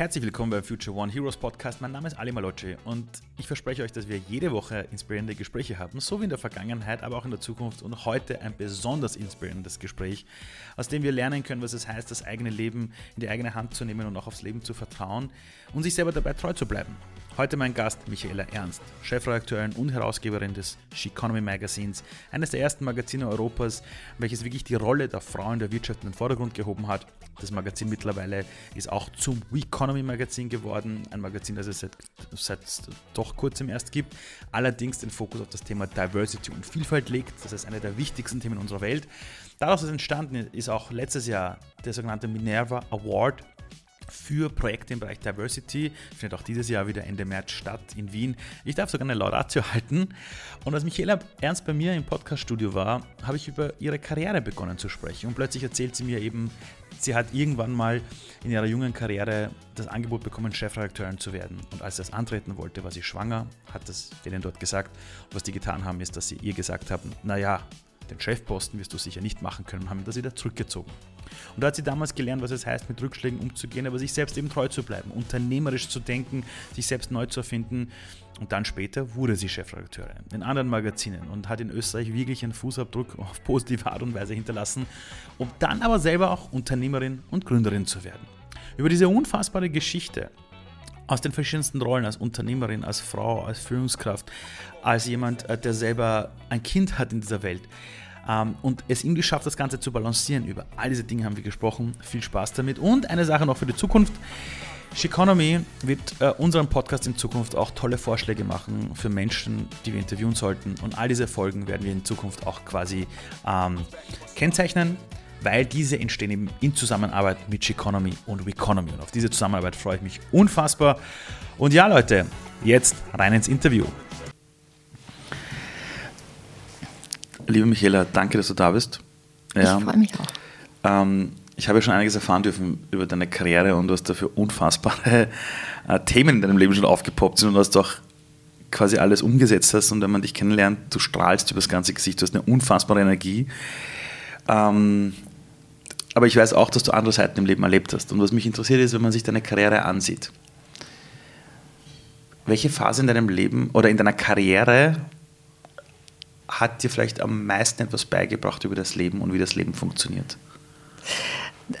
Herzlich willkommen beim Future One Heroes Podcast. Mein Name ist Ali Malocci und ich verspreche euch, dass wir jede Woche inspirierende Gespräche haben, so wie in der Vergangenheit, aber auch in der Zukunft und heute ein besonders inspirierendes Gespräch, aus dem wir lernen können, was es heißt, das eigene Leben in die eigene Hand zu nehmen und auch aufs Leben zu vertrauen und sich selber dabei treu zu bleiben. Heute mein Gast Michaela Ernst, Chefredakteurin und Herausgeberin des Sheconomy Magazins, eines der ersten Magazine Europas, welches wirklich die Rolle der Frau in der Wirtschaft in den Vordergrund gehoben hat. Das Magazin mittlerweile ist auch zum Weconomy Magazin geworden, ein Magazin, das es seit, seit doch kurzem erst gibt, allerdings den Fokus auf das Thema Diversity und Vielfalt legt. Das ist eine der wichtigsten Themen unserer Welt. Daraus ist entstanden ist auch letztes Jahr der sogenannte Minerva Award für Projekte im Bereich Diversity. Findet auch dieses Jahr wieder Ende März statt in Wien. Ich darf sogar eine Laudatio halten. Und als Michaela Ernst bei mir im Podcaststudio war, habe ich über ihre Karriere begonnen zu sprechen. Und plötzlich erzählt sie mir eben, sie hat irgendwann mal in ihrer jungen Karriere das Angebot bekommen, Chefredakteurin zu werden. Und als sie das antreten wollte, war sie schwanger, hat das denen dort gesagt. Und was die getan haben, ist, dass sie ihr gesagt haben, naja, den Chefposten wirst du sicher nicht machen können und haben das wieder zurückgezogen. Und da hat sie damals gelernt, was es heißt, mit Rückschlägen umzugehen, aber sich selbst eben treu zu bleiben, unternehmerisch zu denken, sich selbst neu zu erfinden. Und dann später wurde sie Chefredakteurin in anderen Magazinen und hat in Österreich wirklich einen Fußabdruck auf positive Art und Weise hinterlassen, um dann aber selber auch Unternehmerin und Gründerin zu werden. Über diese unfassbare Geschichte aus den verschiedensten Rollen, als Unternehmerin, als Frau, als Führungskraft, als jemand, äh, der selber ein Kind hat in dieser Welt, und es ihm geschafft, das Ganze zu balancieren. Über all diese Dinge haben wir gesprochen. Viel Spaß damit. Und eine Sache noch für die Zukunft. Sheconomy wird äh, unseren Podcast in Zukunft auch tolle Vorschläge machen für Menschen, die wir interviewen sollten. Und all diese Folgen werden wir in Zukunft auch quasi ähm, kennzeichnen, weil diese entstehen eben in Zusammenarbeit mit Sheconomy und Weconomy. Und auf diese Zusammenarbeit freue ich mich unfassbar. Und ja, Leute, jetzt rein ins Interview. Liebe Michaela, danke, dass du da bist. Ja, ich freue mich auch. Ähm, ich habe ja schon einiges erfahren dürfen über deine Karriere und du hast dafür unfassbare äh, Themen in deinem Leben schon aufgepoppt sind und du hast auch quasi alles umgesetzt hast und wenn man dich kennenlernt, du strahlst über das ganze Gesicht, du hast eine unfassbare Energie. Ähm, aber ich weiß auch, dass du andere Seiten im Leben erlebt hast. Und was mich interessiert ist, wenn man sich deine Karriere ansieht. Welche Phase in deinem Leben oder in deiner Karriere hat dir vielleicht am meisten etwas beigebracht über das Leben und wie das Leben funktioniert?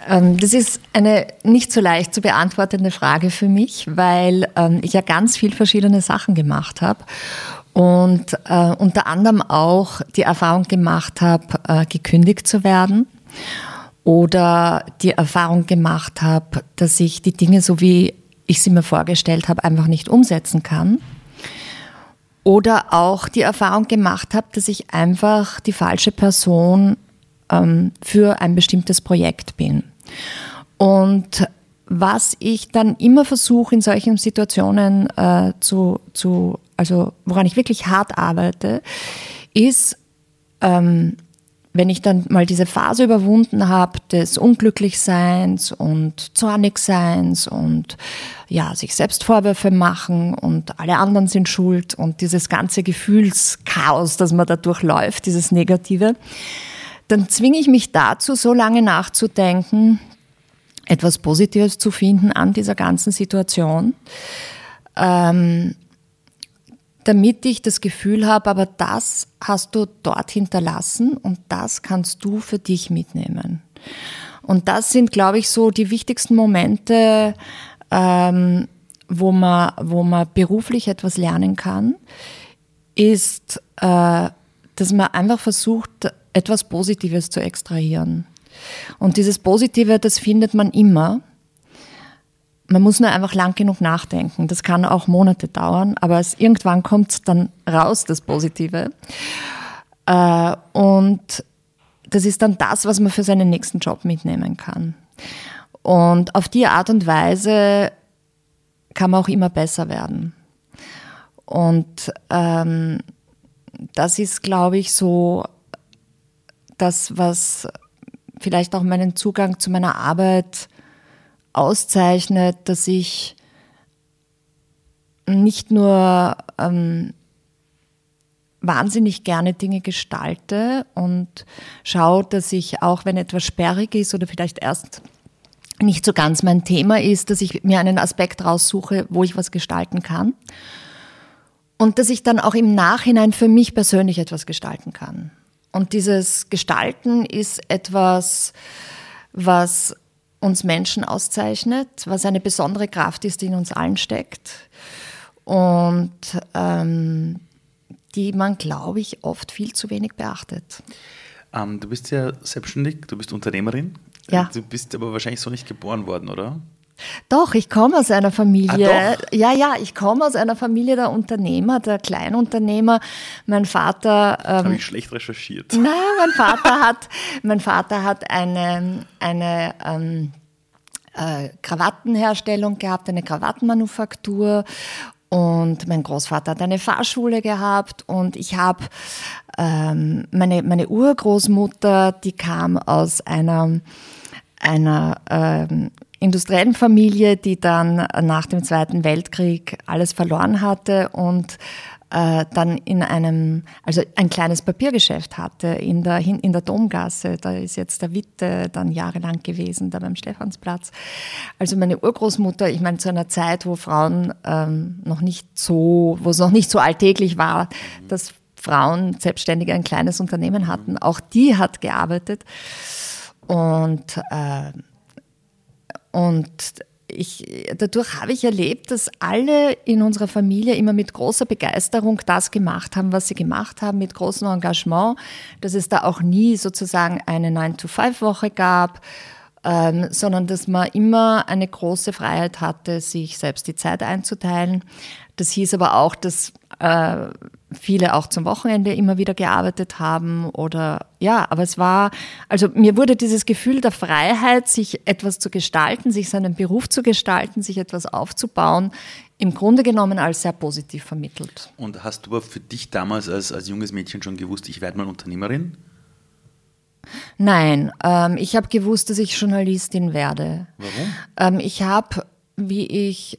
Ähm, das ist eine nicht so leicht zu beantwortende Frage für mich, weil ähm, ich ja ganz viel verschiedene Sachen gemacht habe und äh, unter anderem auch die Erfahrung gemacht habe, äh, gekündigt zu werden oder die Erfahrung gemacht habe, dass ich die Dinge so wie ich sie mir vorgestellt habe, einfach nicht umsetzen kann. Oder auch die Erfahrung gemacht habe, dass ich einfach die falsche Person ähm, für ein bestimmtes Projekt bin. Und was ich dann immer versuche in solchen Situationen äh, zu, zu, also woran ich wirklich hart arbeite, ist, ähm, wenn ich dann mal diese Phase überwunden habe des Unglücklichseins und Zornigseins und ja, sich selbst Vorwürfe machen und alle anderen sind schuld und dieses ganze Gefühlschaos, das man da durchläuft, dieses Negative, dann zwinge ich mich dazu, so lange nachzudenken, etwas Positives zu finden an dieser ganzen Situation. Ähm, damit ich das Gefühl habe, aber das hast du dort hinterlassen und das kannst du für dich mitnehmen. Und das sind, glaube ich, so die wichtigsten Momente, ähm, wo, man, wo man beruflich etwas lernen kann, ist, äh, dass man einfach versucht, etwas Positives zu extrahieren. Und dieses Positive, das findet man immer. Man muss nur einfach lang genug nachdenken. Das kann auch Monate dauern, aber es, irgendwann kommt dann raus, das Positive. Äh, und das ist dann das, was man für seinen nächsten Job mitnehmen kann. Und auf die Art und Weise kann man auch immer besser werden. Und ähm, das ist, glaube ich, so das, was vielleicht auch meinen Zugang zu meiner Arbeit auszeichnet, dass ich nicht nur ähm, wahnsinnig gerne Dinge gestalte und schaue, dass ich auch, wenn etwas sperrig ist oder vielleicht erst nicht so ganz mein Thema ist, dass ich mir einen Aspekt raussuche, wo ich was gestalten kann. Und dass ich dann auch im Nachhinein für mich persönlich etwas gestalten kann. Und dieses Gestalten ist etwas, was uns Menschen auszeichnet, was eine besondere Kraft ist, die in uns allen steckt. Und ähm, die man, glaube ich, oft viel zu wenig beachtet. Ähm, du bist ja selbstständig, du bist Unternehmerin. Ja. Du bist aber wahrscheinlich so nicht geboren worden, oder? Doch, ich komme aus einer Familie. Ah, ja, ja, ich komme aus einer Familie der Unternehmer, der Kleinunternehmer. Mein Vater. Ähm, Habe ich schlecht recherchiert. Nein, mein Vater hat, mein Vater hat eine, eine ähm, äh, Krawattenherstellung gehabt, eine Krawattenmanufaktur und mein Großvater hat eine Fahrschule gehabt und ich habe ähm, meine, meine Urgroßmutter, die kam aus einer, einer ähm, industriellen Familie, die dann nach dem Zweiten Weltkrieg alles verloren hatte und äh, dann in einem, also ein kleines Papiergeschäft hatte in der, in der Domgasse. Da ist jetzt der Witte dann jahrelang gewesen, da beim Stephansplatz. Also meine Urgroßmutter, ich meine, zu einer Zeit, wo Frauen ähm, noch nicht so, wo es noch nicht so alltäglich war, dass Frauen selbstständig ein kleines Unternehmen hatten. Auch die hat gearbeitet. Und, äh, und ich, dadurch habe ich erlebt, dass alle in unserer Familie immer mit großer Begeisterung das gemacht haben, was sie gemacht haben, mit großem Engagement, dass es da auch nie sozusagen eine 9-to-5-Woche gab, ähm, sondern dass man immer eine große Freiheit hatte, sich selbst die Zeit einzuteilen. Das hieß aber auch, dass äh, viele auch zum Wochenende immer wieder gearbeitet haben oder ja, aber es war, also mir wurde dieses Gefühl der Freiheit, sich etwas zu gestalten, sich seinen Beruf zu gestalten, sich etwas aufzubauen, im Grunde genommen als sehr positiv vermittelt. Und hast du aber für dich damals als, als junges Mädchen schon gewusst, ich werde mal Unternehmerin? Nein, ähm, ich habe gewusst, dass ich Journalistin werde. Warum? Ähm, ich habe, wie ich,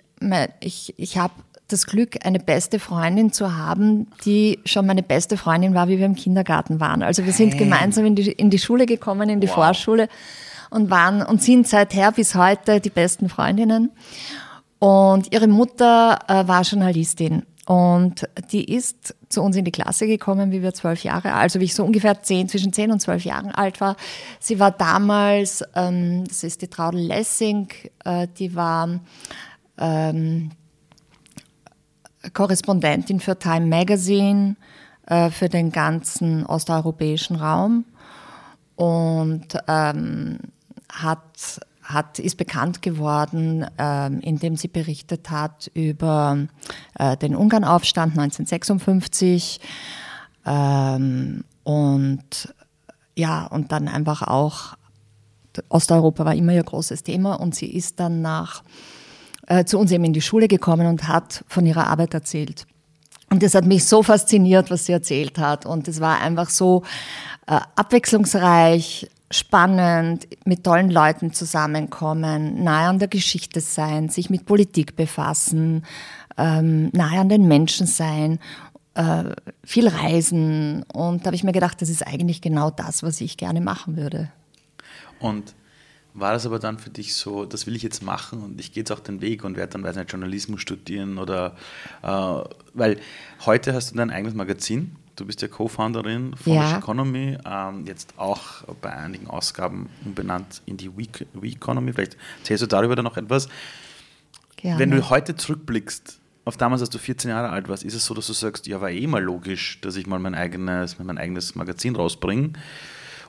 ich, ich habe das Glück, eine beste Freundin zu haben, die schon meine beste Freundin war, wie wir im Kindergarten waren. Also wir sind hey. gemeinsam in die, in die Schule gekommen, in die wow. Vorschule und waren und sind seither bis heute die besten Freundinnen. Und ihre Mutter äh, war Journalistin und die ist zu uns in die Klasse gekommen, wie wir zwölf Jahre, also wie ich so ungefähr zehn, zwischen zehn und zwölf Jahren alt war. Sie war damals, ähm, das ist die Traudel Lessing, äh, die war ähm, Korrespondentin für Time Magazine äh, für den ganzen osteuropäischen Raum. Und ähm, hat, hat, ist bekannt geworden, ähm, indem sie berichtet hat über äh, den Ungarnaufstand 1956 ähm, und ja, und dann einfach auch, Osteuropa war immer ihr großes Thema und sie ist dann nach äh, zu uns eben in die Schule gekommen und hat von ihrer Arbeit erzählt. Und das hat mich so fasziniert, was sie erzählt hat. Und es war einfach so äh, abwechslungsreich, spannend, mit tollen Leuten zusammenkommen, nahe an der Geschichte sein, sich mit Politik befassen, ähm, nahe an den Menschen sein, äh, viel reisen. Und da habe ich mir gedacht, das ist eigentlich genau das, was ich gerne machen würde. Und war das aber dann für dich so, das will ich jetzt machen und ich gehe jetzt auch den Weg und werde dann, weiß nicht, Journalismus studieren oder, äh, weil heute hast du dein eigenes Magazin, du bist ja Co-Founderin von ja. Economy, ähm, jetzt auch bei einigen Ausgaben umbenannt in die Week, Week Economy, vielleicht erzählst du darüber dann noch etwas. Gerne. Wenn du heute zurückblickst, auf damals, als du 14 Jahre alt warst, ist es so, dass du sagst, ja, war eh mal logisch, dass ich mal mein eigenes, mein eigenes Magazin rausbringe.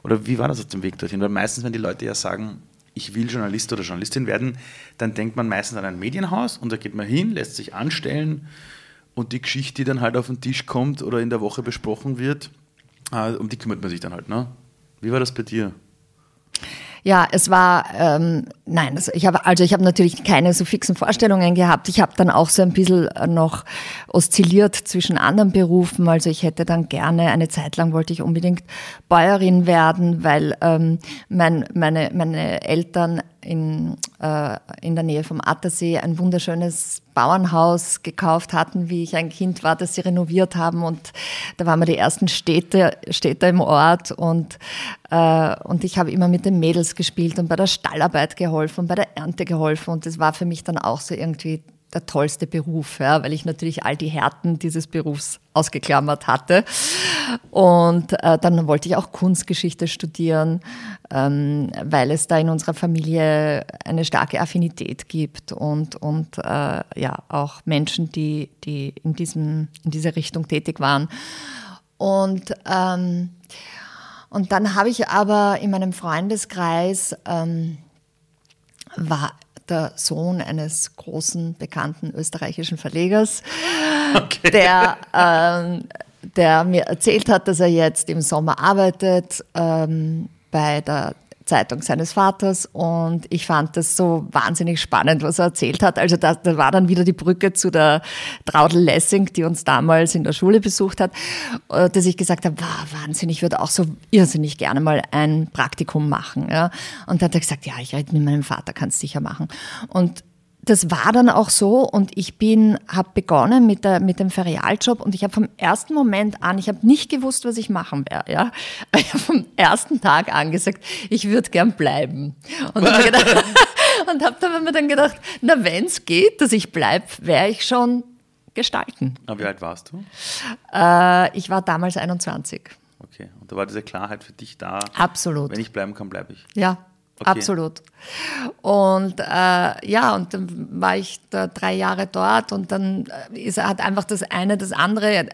Oder wie war das auf dem Weg dorthin? Weil meistens, wenn die Leute ja sagen, ich will Journalist oder Journalistin werden, dann denkt man meistens an ein Medienhaus und da geht man hin, lässt sich anstellen und die Geschichte, die dann halt auf den Tisch kommt oder in der Woche besprochen wird, äh, um die kümmert man sich dann halt. Ne? Wie war das bei dir? Ja, es war, ähm, nein, also ich habe also ich habe natürlich keine so fixen Vorstellungen gehabt. Ich habe dann auch so ein bisschen noch oszilliert zwischen anderen Berufen. Also ich hätte dann gerne, eine Zeit lang wollte ich unbedingt Bäuerin werden, weil ähm, mein, meine, meine Eltern in, äh, in der Nähe vom Attersee ein wunderschönes Bauernhaus gekauft hatten, wie ich ein Kind war, das sie renoviert haben. Und da waren wir die ersten Städte, Städte im Ort. Und, äh, und ich habe immer mit den Mädels gespielt und bei der Stallarbeit geholfen bei der Ernte geholfen. Und das war für mich dann auch so irgendwie der tollste Beruf, ja, weil ich natürlich all die Härten dieses Berufs ausgeklammert hatte. Und äh, dann wollte ich auch Kunstgeschichte studieren, ähm, weil es da in unserer Familie eine starke Affinität gibt und, und äh, ja, auch Menschen, die, die in, diesem, in dieser Richtung tätig waren. Und, ähm, und dann habe ich aber in meinem Freundeskreis ähm, war der Sohn eines großen, bekannten österreichischen Verlegers, okay. der, ähm, der mir erzählt hat, dass er jetzt im Sommer arbeitet ähm, bei der Zeitung seines Vaters und ich fand das so wahnsinnig spannend, was er erzählt hat. Also da, da war dann wieder die Brücke zu der Traudel Lessing, die uns damals in der Schule besucht hat, äh, dass ich gesagt habe, wow, Wahnsinn, ich würde auch so irrsinnig gerne mal ein Praktikum machen. Ja. Und dann hat er gesagt, ja, ich rede mit meinem Vater, kannst sicher machen. Und das war dann auch so und ich bin, habe begonnen mit, der, mit dem Ferialjob und ich habe vom ersten Moment an, ich habe nicht gewusst, was ich machen werde. Ja? Ich habe vom ersten Tag an gesagt, ich würde gern bleiben. Und habe hab dann mir dann gedacht, na wenn es geht, dass ich bleibe, wäre ich schon gestalten. Aber wie alt warst du? Äh, ich war damals 21. Okay, und da war diese Klarheit für dich da. Absolut. Wenn ich bleiben kann, bleibe ich. Ja, Okay. Absolut. Und äh, ja, und dann war ich da drei Jahre dort und dann äh, ist, hat einfach das eine das andere.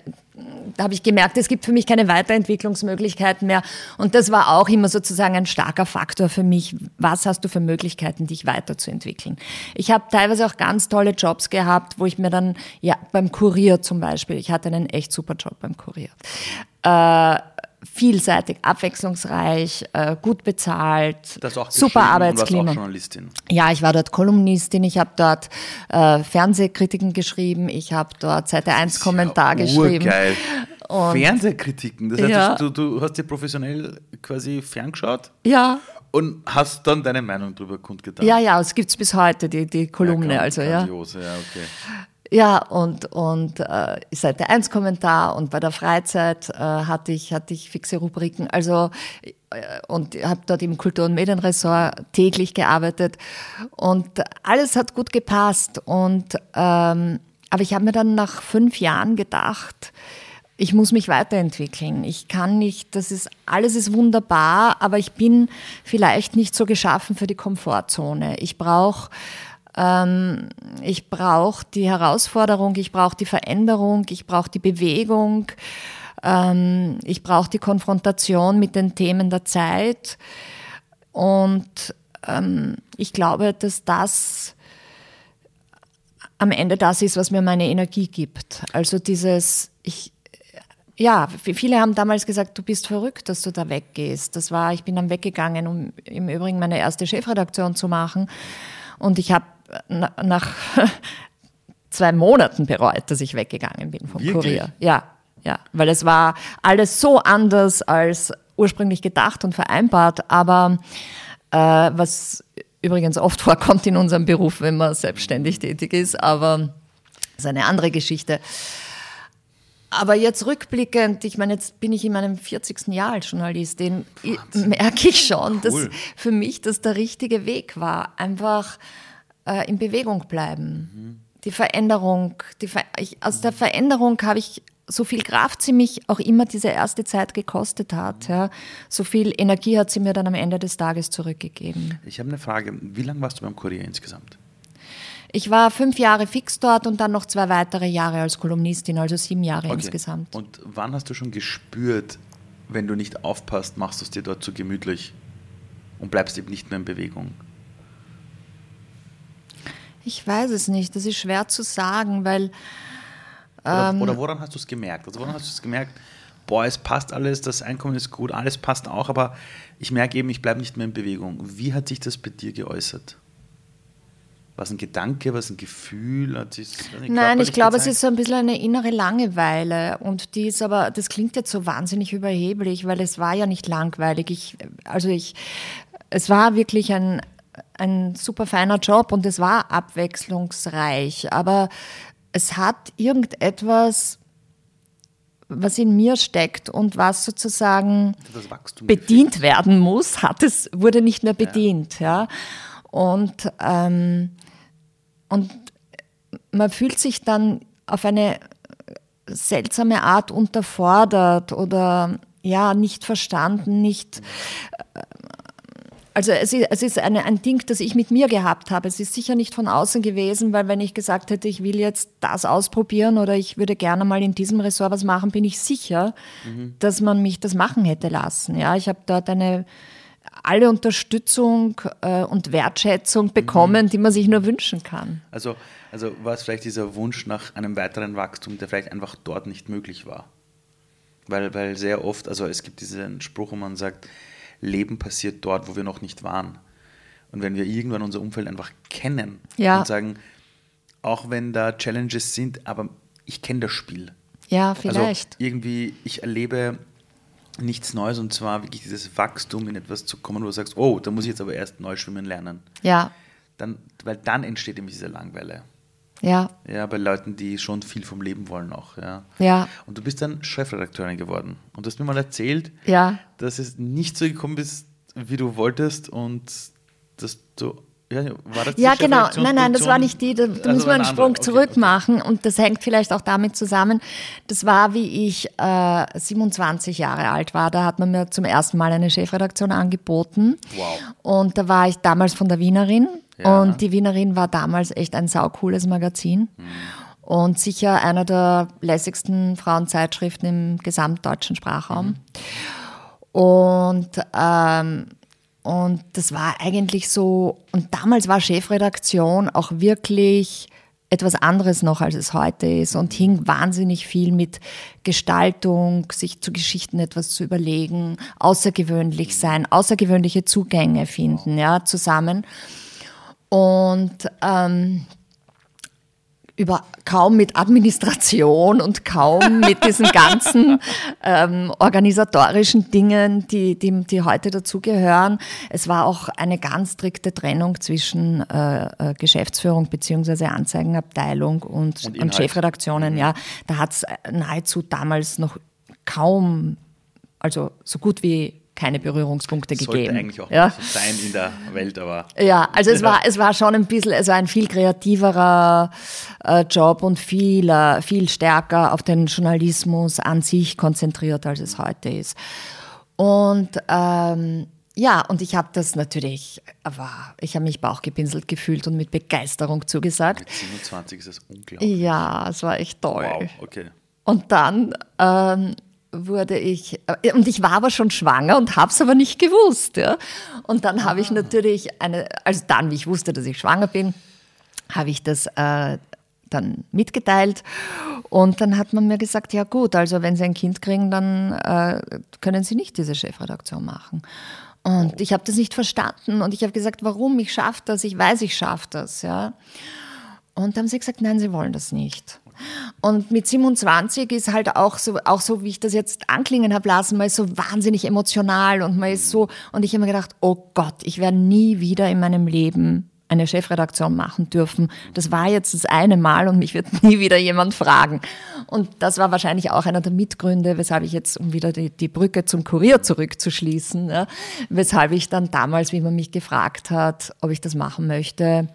Da habe ich gemerkt, es gibt für mich keine Weiterentwicklungsmöglichkeiten mehr. Und das war auch immer sozusagen ein starker Faktor für mich. Was hast du für Möglichkeiten, dich weiterzuentwickeln? Ich habe teilweise auch ganz tolle Jobs gehabt, wo ich mir dann, ja, beim Kurier zum Beispiel, ich hatte einen echt super Job beim Kurier. Äh, vielseitig, abwechslungsreich, äh, gut bezahlt, super Arbeitsklima. Du auch Journalistin. Ja, ich war dort Kolumnistin, ich habe dort äh, Fernsehkritiken geschrieben, ich habe dort Seite 1 Kommentar ja geschrieben. Und Fernsehkritiken, das heißt, ja. du, du hast dir professionell quasi ferngeschaut? Ja. Und hast dann deine Meinung darüber kundgetan? Ja, ja, es gibt es bis heute, die, die Kolumne. Ja, also, ja. ja okay. Ja, und, und äh, Seite 1 Kommentar und bei der Freizeit äh, hatte, ich, hatte ich fixe Rubriken. Also äh, und habe dort im Kultur- und Medienressort täglich gearbeitet und alles hat gut gepasst. Und, ähm, aber ich habe mir dann nach fünf Jahren gedacht, ich muss mich weiterentwickeln. Ich kann nicht, das ist, alles ist wunderbar, aber ich bin vielleicht nicht so geschaffen für die Komfortzone. Ich brauche ähm, ich brauche die Herausforderung, ich brauche die Veränderung, ich brauche die Bewegung, ähm, ich brauche die Konfrontation mit den Themen der Zeit. Und ähm, ich glaube, dass das am Ende das ist, was mir meine Energie gibt. Also dieses, ich, ja, viele haben damals gesagt, du bist verrückt, dass du da weggehst. Das war, ich bin dann weggegangen, um im Übrigen meine erste Chefredaktion zu machen. Und ich habe nach zwei Monaten bereut, dass ich weggegangen bin vom Wirklich? Kurier. Ja, ja, weil es war alles so anders als ursprünglich gedacht und vereinbart, aber äh, was übrigens oft vorkommt in unserem Beruf, wenn man selbstständig tätig ist, aber das ist eine andere Geschichte. Aber jetzt rückblickend, ich meine, jetzt bin ich in meinem 40. Jahr als Journalistin, merke ich schon, cool. dass für mich das der richtige Weg war. Einfach äh, in Bewegung bleiben. Mhm. Die Veränderung, die Ver ich, aus der Veränderung habe ich so viel Kraft sie mich auch immer diese erste Zeit gekostet hat. Ja. So viel Energie hat sie mir dann am Ende des Tages zurückgegeben. Ich habe eine Frage. Wie lange warst du beim Kurier insgesamt? Ich war fünf Jahre fix dort und dann noch zwei weitere Jahre als Kolumnistin, also sieben Jahre okay. insgesamt. Und wann hast du schon gespürt, wenn du nicht aufpasst, machst du es dir dort zu gemütlich und bleibst eben nicht mehr in Bewegung? Ich weiß es nicht. Das ist schwer zu sagen, weil. Oder, ähm, oder woran hast du es gemerkt? Also woran hast du es gemerkt? Boah, es passt alles, das Einkommen ist gut, alles passt auch, aber ich merke eben, ich bleibe nicht mehr in Bewegung. Wie hat sich das bei dir geäußert? Was ein Gedanke, was ein Gefühl? Hat sich, Nein, ich glaube, es ist so ein bisschen eine innere Langeweile. Und die ist aber, das klingt jetzt so wahnsinnig überheblich, weil es war ja nicht langweilig. Ich, also ich, es war wirklich ein, ein super feiner Job und es war abwechslungsreich, aber es hat irgendetwas, was in mir steckt und was sozusagen bedient werden muss, hat es, wurde nicht mehr bedient. Ja. ja. Und, ähm, und man fühlt sich dann auf eine seltsame Art unterfordert oder ja, nicht verstanden, nicht. Also es ist, es ist eine, ein Ding, das ich mit mir gehabt habe. Es ist sicher nicht von außen gewesen, weil wenn ich gesagt hätte, ich will jetzt das ausprobieren oder ich würde gerne mal in diesem Ressort was machen, bin ich sicher, mhm. dass man mich das machen hätte lassen. Ja, ich habe dort eine alle Unterstützung äh, und Wertschätzung bekommen, mhm. die man sich nur wünschen kann. Also, also war es vielleicht dieser Wunsch nach einem weiteren Wachstum, der vielleicht einfach dort nicht möglich war? Weil, weil sehr oft, also es gibt diesen Spruch, wo man sagt, Leben passiert dort, wo wir noch nicht waren. Und wenn wir irgendwann unser Umfeld einfach kennen ja. und sagen, auch wenn da Challenges sind, aber ich kenne das Spiel. Ja, vielleicht. Also irgendwie, ich erlebe nichts Neues und zwar wirklich dieses Wachstum in etwas zu kommen, wo du sagst, oh, da muss ich jetzt aber erst neu schwimmen lernen. Ja. Dann, weil dann entsteht nämlich diese Langweile. Ja. Ja, bei Leuten, die schon viel vom Leben wollen auch. Ja. ja. Und du bist dann Chefredakteurin geworden. Und du hast mir mal erzählt, ja. dass es nicht so gekommen ist, wie du wolltest und dass du ja, ja genau. Nein, nein, das war nicht die. Da, da also müssen wir einen Sprung okay, zurück okay. machen. Und das hängt vielleicht auch damit zusammen. Das war, wie ich äh, 27 Jahre alt war. Da hat man mir zum ersten Mal eine Chefredaktion angeboten. Wow. Und da war ich damals von der Wienerin. Ja. Und die Wienerin war damals echt ein saucooles Magazin. Hm. Und sicher einer der lässigsten Frauenzeitschriften im gesamtdeutschen Sprachraum. Mhm. Und ähm, und das war eigentlich so, und damals war Chefredaktion auch wirklich etwas anderes noch, als es heute ist und hing wahnsinnig viel mit Gestaltung, sich zu Geschichten etwas zu überlegen, außergewöhnlich sein, außergewöhnliche Zugänge finden, ja, zusammen. Und ähm, über kaum mit Administration und kaum mit diesen ganzen ähm, organisatorischen Dingen, die, die, die heute dazugehören. Es war auch eine ganz strikte Trennung zwischen äh, äh Geschäftsführung beziehungsweise Anzeigenabteilung und, und, und Chefredaktionen. Mhm. Ja, da hat es nahezu damals noch kaum, also so gut wie keine Berührungspunkte Sollte gegeben. Sollte eigentlich auch ja. so sein in der Welt, aber. Ja, also es war, es war schon ein bisschen, es war ein viel kreativerer äh, Job und viel, äh, viel stärker auf den Journalismus an sich konzentriert, als es heute ist. Und ähm, ja, und ich habe das natürlich, aber ich habe mich bauchgepinselt gefühlt und mit Begeisterung zugesagt. Mit 27 ist es unglaublich. Ja, es war echt toll. Wow, okay. Und dann ähm, wurde ich, äh, und ich war aber schon schwanger und habe es aber nicht gewusst. Ja. Und dann habe ich ah. natürlich eine, also dann, wie ich wusste, dass ich schwanger bin, habe ich das äh, dann mitgeteilt. Und dann hat man mir gesagt, ja gut, also wenn Sie ein Kind kriegen, dann äh, können Sie nicht diese Chefredaktion machen. Und oh. ich habe das nicht verstanden und ich habe gesagt, warum? Ich schaffe das, ich weiß, ich schaffe das. Ja. Und haben sie gesagt, nein, sie wollen das nicht. Und mit 27 ist halt auch so, auch so, wie ich das jetzt anklingen habe lassen, man ist so wahnsinnig emotional und man ist so, und ich habe mir gedacht, oh Gott, ich werde nie wieder in meinem Leben eine Chefredaktion machen dürfen. Das war jetzt das eine Mal und mich wird nie wieder jemand fragen. Und das war wahrscheinlich auch einer der Mitgründe, weshalb ich jetzt, um wieder die, die Brücke zum Kurier zurückzuschließen, ja, weshalb ich dann damals, wie man mich gefragt hat, ob ich das machen möchte,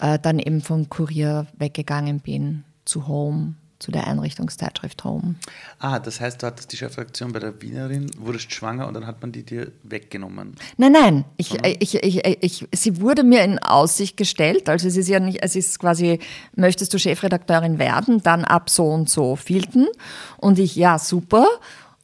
äh, dann eben vom Kurier weggegangen bin zu Home, zu der Einrichtungszeitschrift Home. Ah, das heißt, du hattest die Chefredaktion bei der Wienerin, wurdest schwanger und dann hat man die dir weggenommen. Nein, nein, ich, ich, ich, ich, sie wurde mir in Aussicht gestellt. Also es ist ja nicht, es ist quasi, möchtest du Chefredakteurin werden, dann ab so und so vielten. Und ich, ja, super.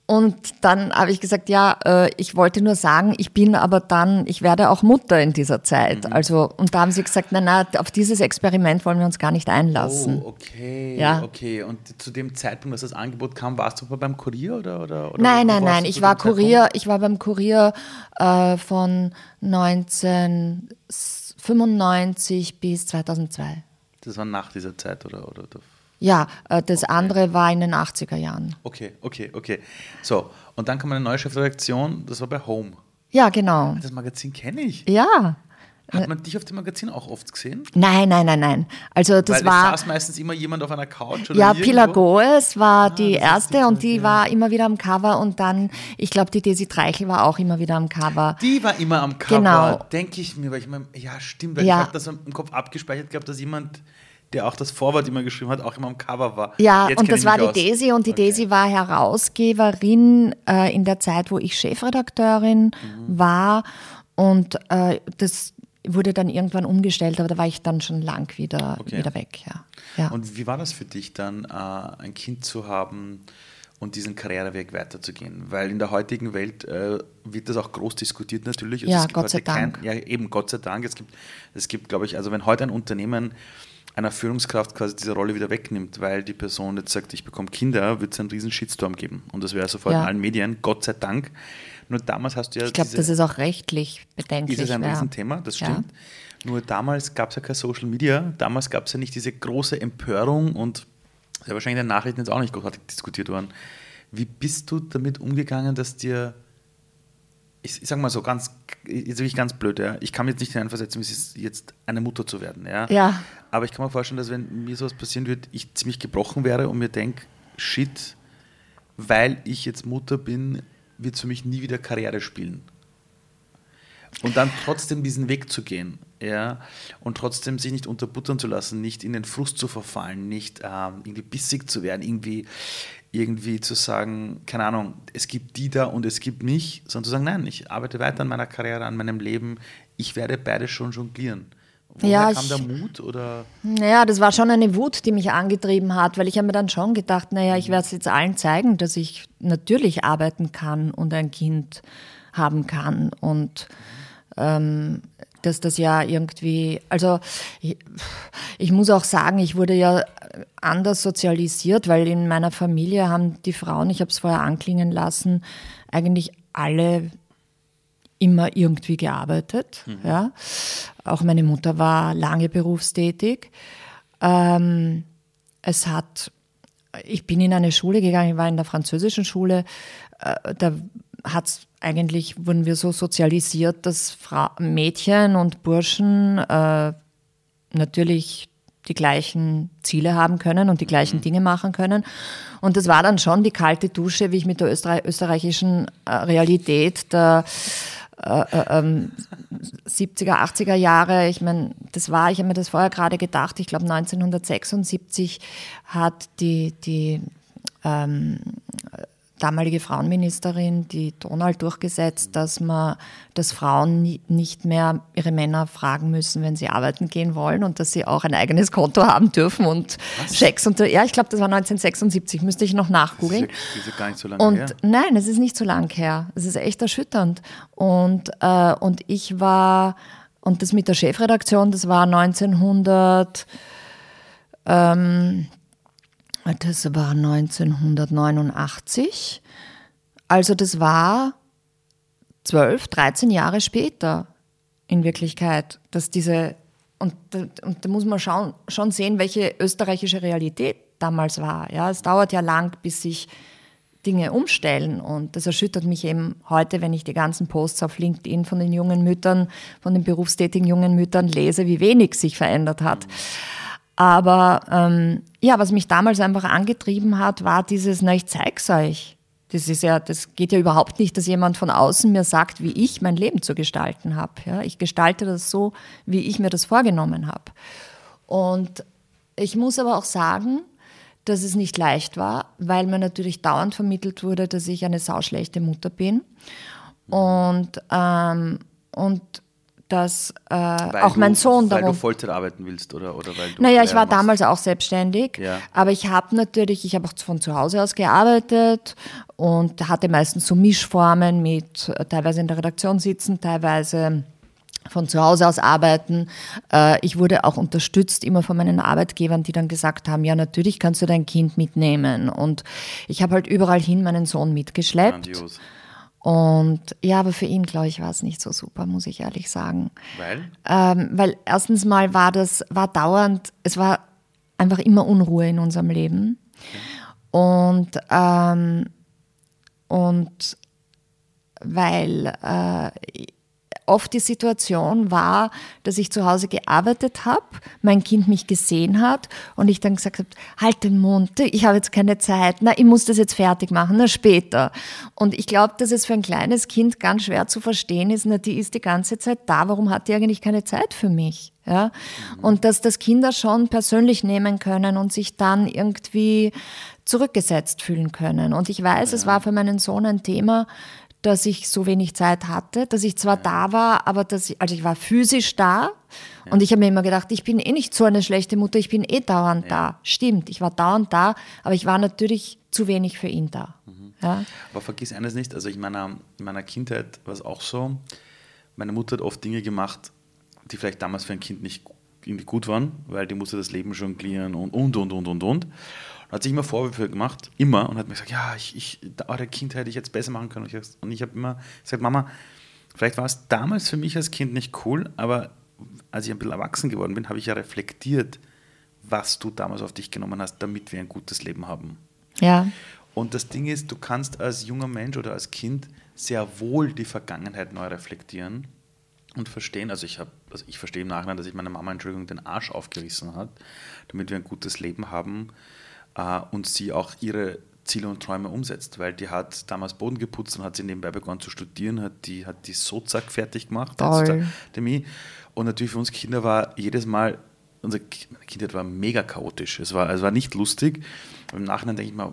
Und dann habe ich gesagt, ja, äh, ich wollte nur sagen, ich bin aber dann, ich werde auch Mutter in dieser Zeit. Mhm. Also, und da haben sie gesagt, nein, nein, auf dieses Experiment wollen wir uns gar nicht einlassen. Oh, okay. Ja. Okay. Und zu dem Zeitpunkt, als das Angebot kam, warst du beim Kurier oder? oder, oder nein, nein, nein. Ich war Kurier, ich war beim Kurier äh, von 1995 bis 2002. Das war nach dieser Zeit oder? oder ja, äh, das andere war in den 80er Jahren. Okay, okay, okay. So, und dann kam eine neue Chefredaktion, das war bei Home. Ja, genau. Das Magazin kenne ich. Ja. Hat man dich auf dem Magazin auch oft gesehen? Nein, nein, nein, nein. Also das Weil war. es saß meistens immer jemand auf einer Couch oder Ja, irgendwo. Pilar Goes war die ist die erste und Zeit, die ja. war immer wieder am Cover und dann, ich glaube, die Desi Treichel war auch immer wieder am Cover. Die war immer am Cover, Genau. denke ich mir, weil ich meine, ja, stimmt, weil Ja. ich habe das im Kopf abgespeichert gehabt, dass jemand, der auch das Vorwort immer geschrieben hat, auch immer am Cover war. Ja, Jetzt und das war die aus. Desi und die Okay. Desi war Herausgeberin äh, in der Zeit, wo ich Chefredakteurin Mhm. war und äh, das wurde dann irgendwann umgestellt, aber da war ich dann schon lang wieder, Okay. wieder weg. Ja. Ja. Und wie war das für dich dann, äh, ein Kind zu haben und diesen Karriereweg weiterzugehen? Weil in der heutigen Welt äh, wird das auch groß diskutiert natürlich. Ja, es gibt Gott sei heute kein- Dank. Ja, eben, Gott sei Dank. Es gibt, es gibt glaube ich, also wenn heute ein Unternehmen einer Führungskraft quasi diese Rolle wieder wegnimmt, weil die Person jetzt sagt, ich bekomme Kinder, wird es einen riesen Shitstorm geben. Und das wäre sofort Ja. in allen Medien, Gott sei Dank. Nur damals hast du ja ich glaube, das ist auch rechtlich bedenklich. ist es ein ja. Riesenthema, das Ja. stimmt. Nur damals gab es ja kein Social Media, damals gab es ja nicht diese große Empörung und ist ja wahrscheinlich in den Nachrichten jetzt auch nicht großartig diskutiert worden. Wie bist du damit umgegangen, dass dir, ich, ich sag mal so ganz, jetzt bin ich ganz blöd, ja, ich kann mir jetzt nicht hineinversetzen, wie es ist, jetzt eine Mutter zu werden, ja. Ja. Aber ich kann mir vorstellen, dass wenn mir sowas passieren würde, ich ziemlich gebrochen wäre und mir denke, shit, weil ich jetzt Mutter bin, wird es für mich nie wieder Karriere spielen. Und dann trotzdem diesen Weg zu gehen, ja, und trotzdem sich nicht unterbuttern zu lassen, nicht in den Frust zu verfallen, nicht ähm, irgendwie bissig zu werden, irgendwie, irgendwie zu sagen, keine Ahnung, es gibt die da und es gibt mich, sondern zu sagen, nein, ich arbeite weiter an meiner Karriere, an meinem Leben, ich werde beide schon jonglieren. Woher Ja, kam ich- der Mut oder? Naja, das war schon eine Wut, die mich angetrieben hat, weil ich habe mir dann schon gedacht, naja, ich werde es jetzt allen zeigen, dass ich natürlich arbeiten kann und ein Kind haben kann und ähm, dass das ja irgendwie, also ich, ich muss auch sagen, ich wurde ja anders sozialisiert, weil in meiner Familie haben die Frauen, ich habe es vorher anklingen lassen, eigentlich alle immer irgendwie gearbeitet. Ja. Auch meine Mutter war lange berufstätig. Ähm, es hat, ich bin in eine Schule gegangen, ich war in der französischen Schule, äh, da hat's eigentlich, wurden wir so sozialisiert, dass Fra Mädchen und Burschen äh, natürlich die gleichen Ziele haben können und die gleichen Dinge machen können. Und das war dann schon die kalte Dusche, wie ich mit der Österreich österreichischen äh, Realität der äh, äh, ähm, 70er, 80er Jahre, ich meine, das war, ich habe mir das vorher gerade gedacht, ich glaube 1976 hat die, die ähm, damalige Frauenministerin, die Donald, durchgesetzt, dass man, dass Frauen nicht mehr ihre Männer fragen müssen, wenn sie arbeiten gehen wollen und dass sie auch ein eigenes Konto haben dürfen und Schecks und ja, ich glaube, das war 1976, müsste ich noch nachgoogeln. das ist gar nicht so lange Und her. nein, es ist nicht so lang her. Es ist echt erschütternd. Und, äh, und ich war, und das mit der Chefredaktion, das war 1900, ähm, das war 1989. Also das war 12, 13 Jahre später in Wirklichkeit, dass diese, und, da- und da muss man schauen, schon sehen, welche österreichische Realität damals war. Ja, es dauert ja lang, bis sich Dinge umstellen und das erschüttert mich eben heute, wenn ich die ganzen Posts auf LinkedIn von den jungen Müttern, von den berufstätigen jungen Müttern lese, wie wenig sich verändert hat. Aber ähm, ja, was mich damals einfach angetrieben hat, war dieses, na, ich zeig's euch. Das ist ja, das geht ja überhaupt nicht, dass jemand von außen mir sagt, wie ich mein Leben zu gestalten habe. Ja, ich gestalte das so, wie ich mir das vorgenommen habe. Und ich muss aber auch sagen, dass es nicht leicht war, weil mir natürlich dauernd vermittelt wurde, dass ich eine sauschlechte Mutter bin. Und, ähm, und dass äh, Weil auch mein du, Sohn Weil darum du Vollzeit arbeiten willst oder, oder weil du. naja, ich war machst. damals auch selbstständig, Ja. aber ich habe natürlich, ich habe auch von zu Hause aus gearbeitet und hatte meistens so Mischformen mit äh, teilweise in der Redaktion sitzen, teilweise von zu Hause aus arbeiten. Äh, Ich wurde auch unterstützt immer von meinen Arbeitgebern, die dann gesagt haben, ja, natürlich kannst du dein Kind mitnehmen. Und ich habe halt überall hin meinen Sohn mitgeschleppt. Grandios. Und ja, aber für ihn, glaube ich, war es nicht so super, muss ich ehrlich sagen. Weil? Ähm, weil erstens mal war das, war dauernd, es war einfach immer Unruhe in unserem Leben. Und, ähm, und weil, äh, oft die Situation war, dass ich zu Hause gearbeitet habe, mein Kind mich gesehen hat und ich dann gesagt habe, halt den Mund, ich habe jetzt keine Zeit, na, ich muss das jetzt fertig machen, na, später. Und ich glaube, dass es für ein kleines Kind ganz schwer zu verstehen ist, na, die ist die ganze Zeit da, warum hat die eigentlich keine Zeit für mich? Ja? Und dass das Kinder schon persönlich nehmen können und sich dann irgendwie zurückgesetzt fühlen können. Und ich weiß, ja. es war für meinen Sohn ein Thema, dass ich so wenig Zeit hatte, dass ich zwar ja. da war, aber dass ich, also ich war physisch da ja. und ich habe mir immer gedacht, ich bin eh nicht so eine schlechte Mutter, ich bin eh dauernd da. Stimmt, ich war dauernd da, aber ich war natürlich zu wenig für ihn da. Mhm. Aber vergiss eines nicht, also ich meiner, in meiner Kindheit war es auch so, meine Mutter hat oft Dinge gemacht, die vielleicht damals für ein Kind nicht irgendwie gut waren, weil die musste das Leben jonglieren und und und und und und hat sich immer Vorwürfe gemacht, immer, und hat mir gesagt, ja, ich, ich, eure Kind hätte ich jetzt besser machen können. Und ich habe immer gesagt, Mama, vielleicht war es damals für mich als Kind nicht cool, aber als ich ein bisschen erwachsen geworden bin, habe ich ja reflektiert, was du damals auf dich genommen hast, damit wir ein gutes Leben haben. Ja. Und das Ding ist, du kannst als junger Mensch oder als Kind sehr wohl die Vergangenheit neu reflektieren und verstehen. Also ich habe, also ich verstehe im Nachhinein, dass ich meiner Mama Entschuldigung den Arsch aufgerissen hat, damit wir ein gutes Leben haben äh, und sie auch ihre Ziele und Träume umsetzt, weil die hat damals Boden geputzt und hat sie nebenbei begonnen zu studieren, hat die, hat die Sozak fertig gemacht. Und natürlich für uns Kinder war jedes Mal, unsere Kindheit war mega chaotisch. Es war, es war nicht lustig. Im Nachhinein denke ich mal,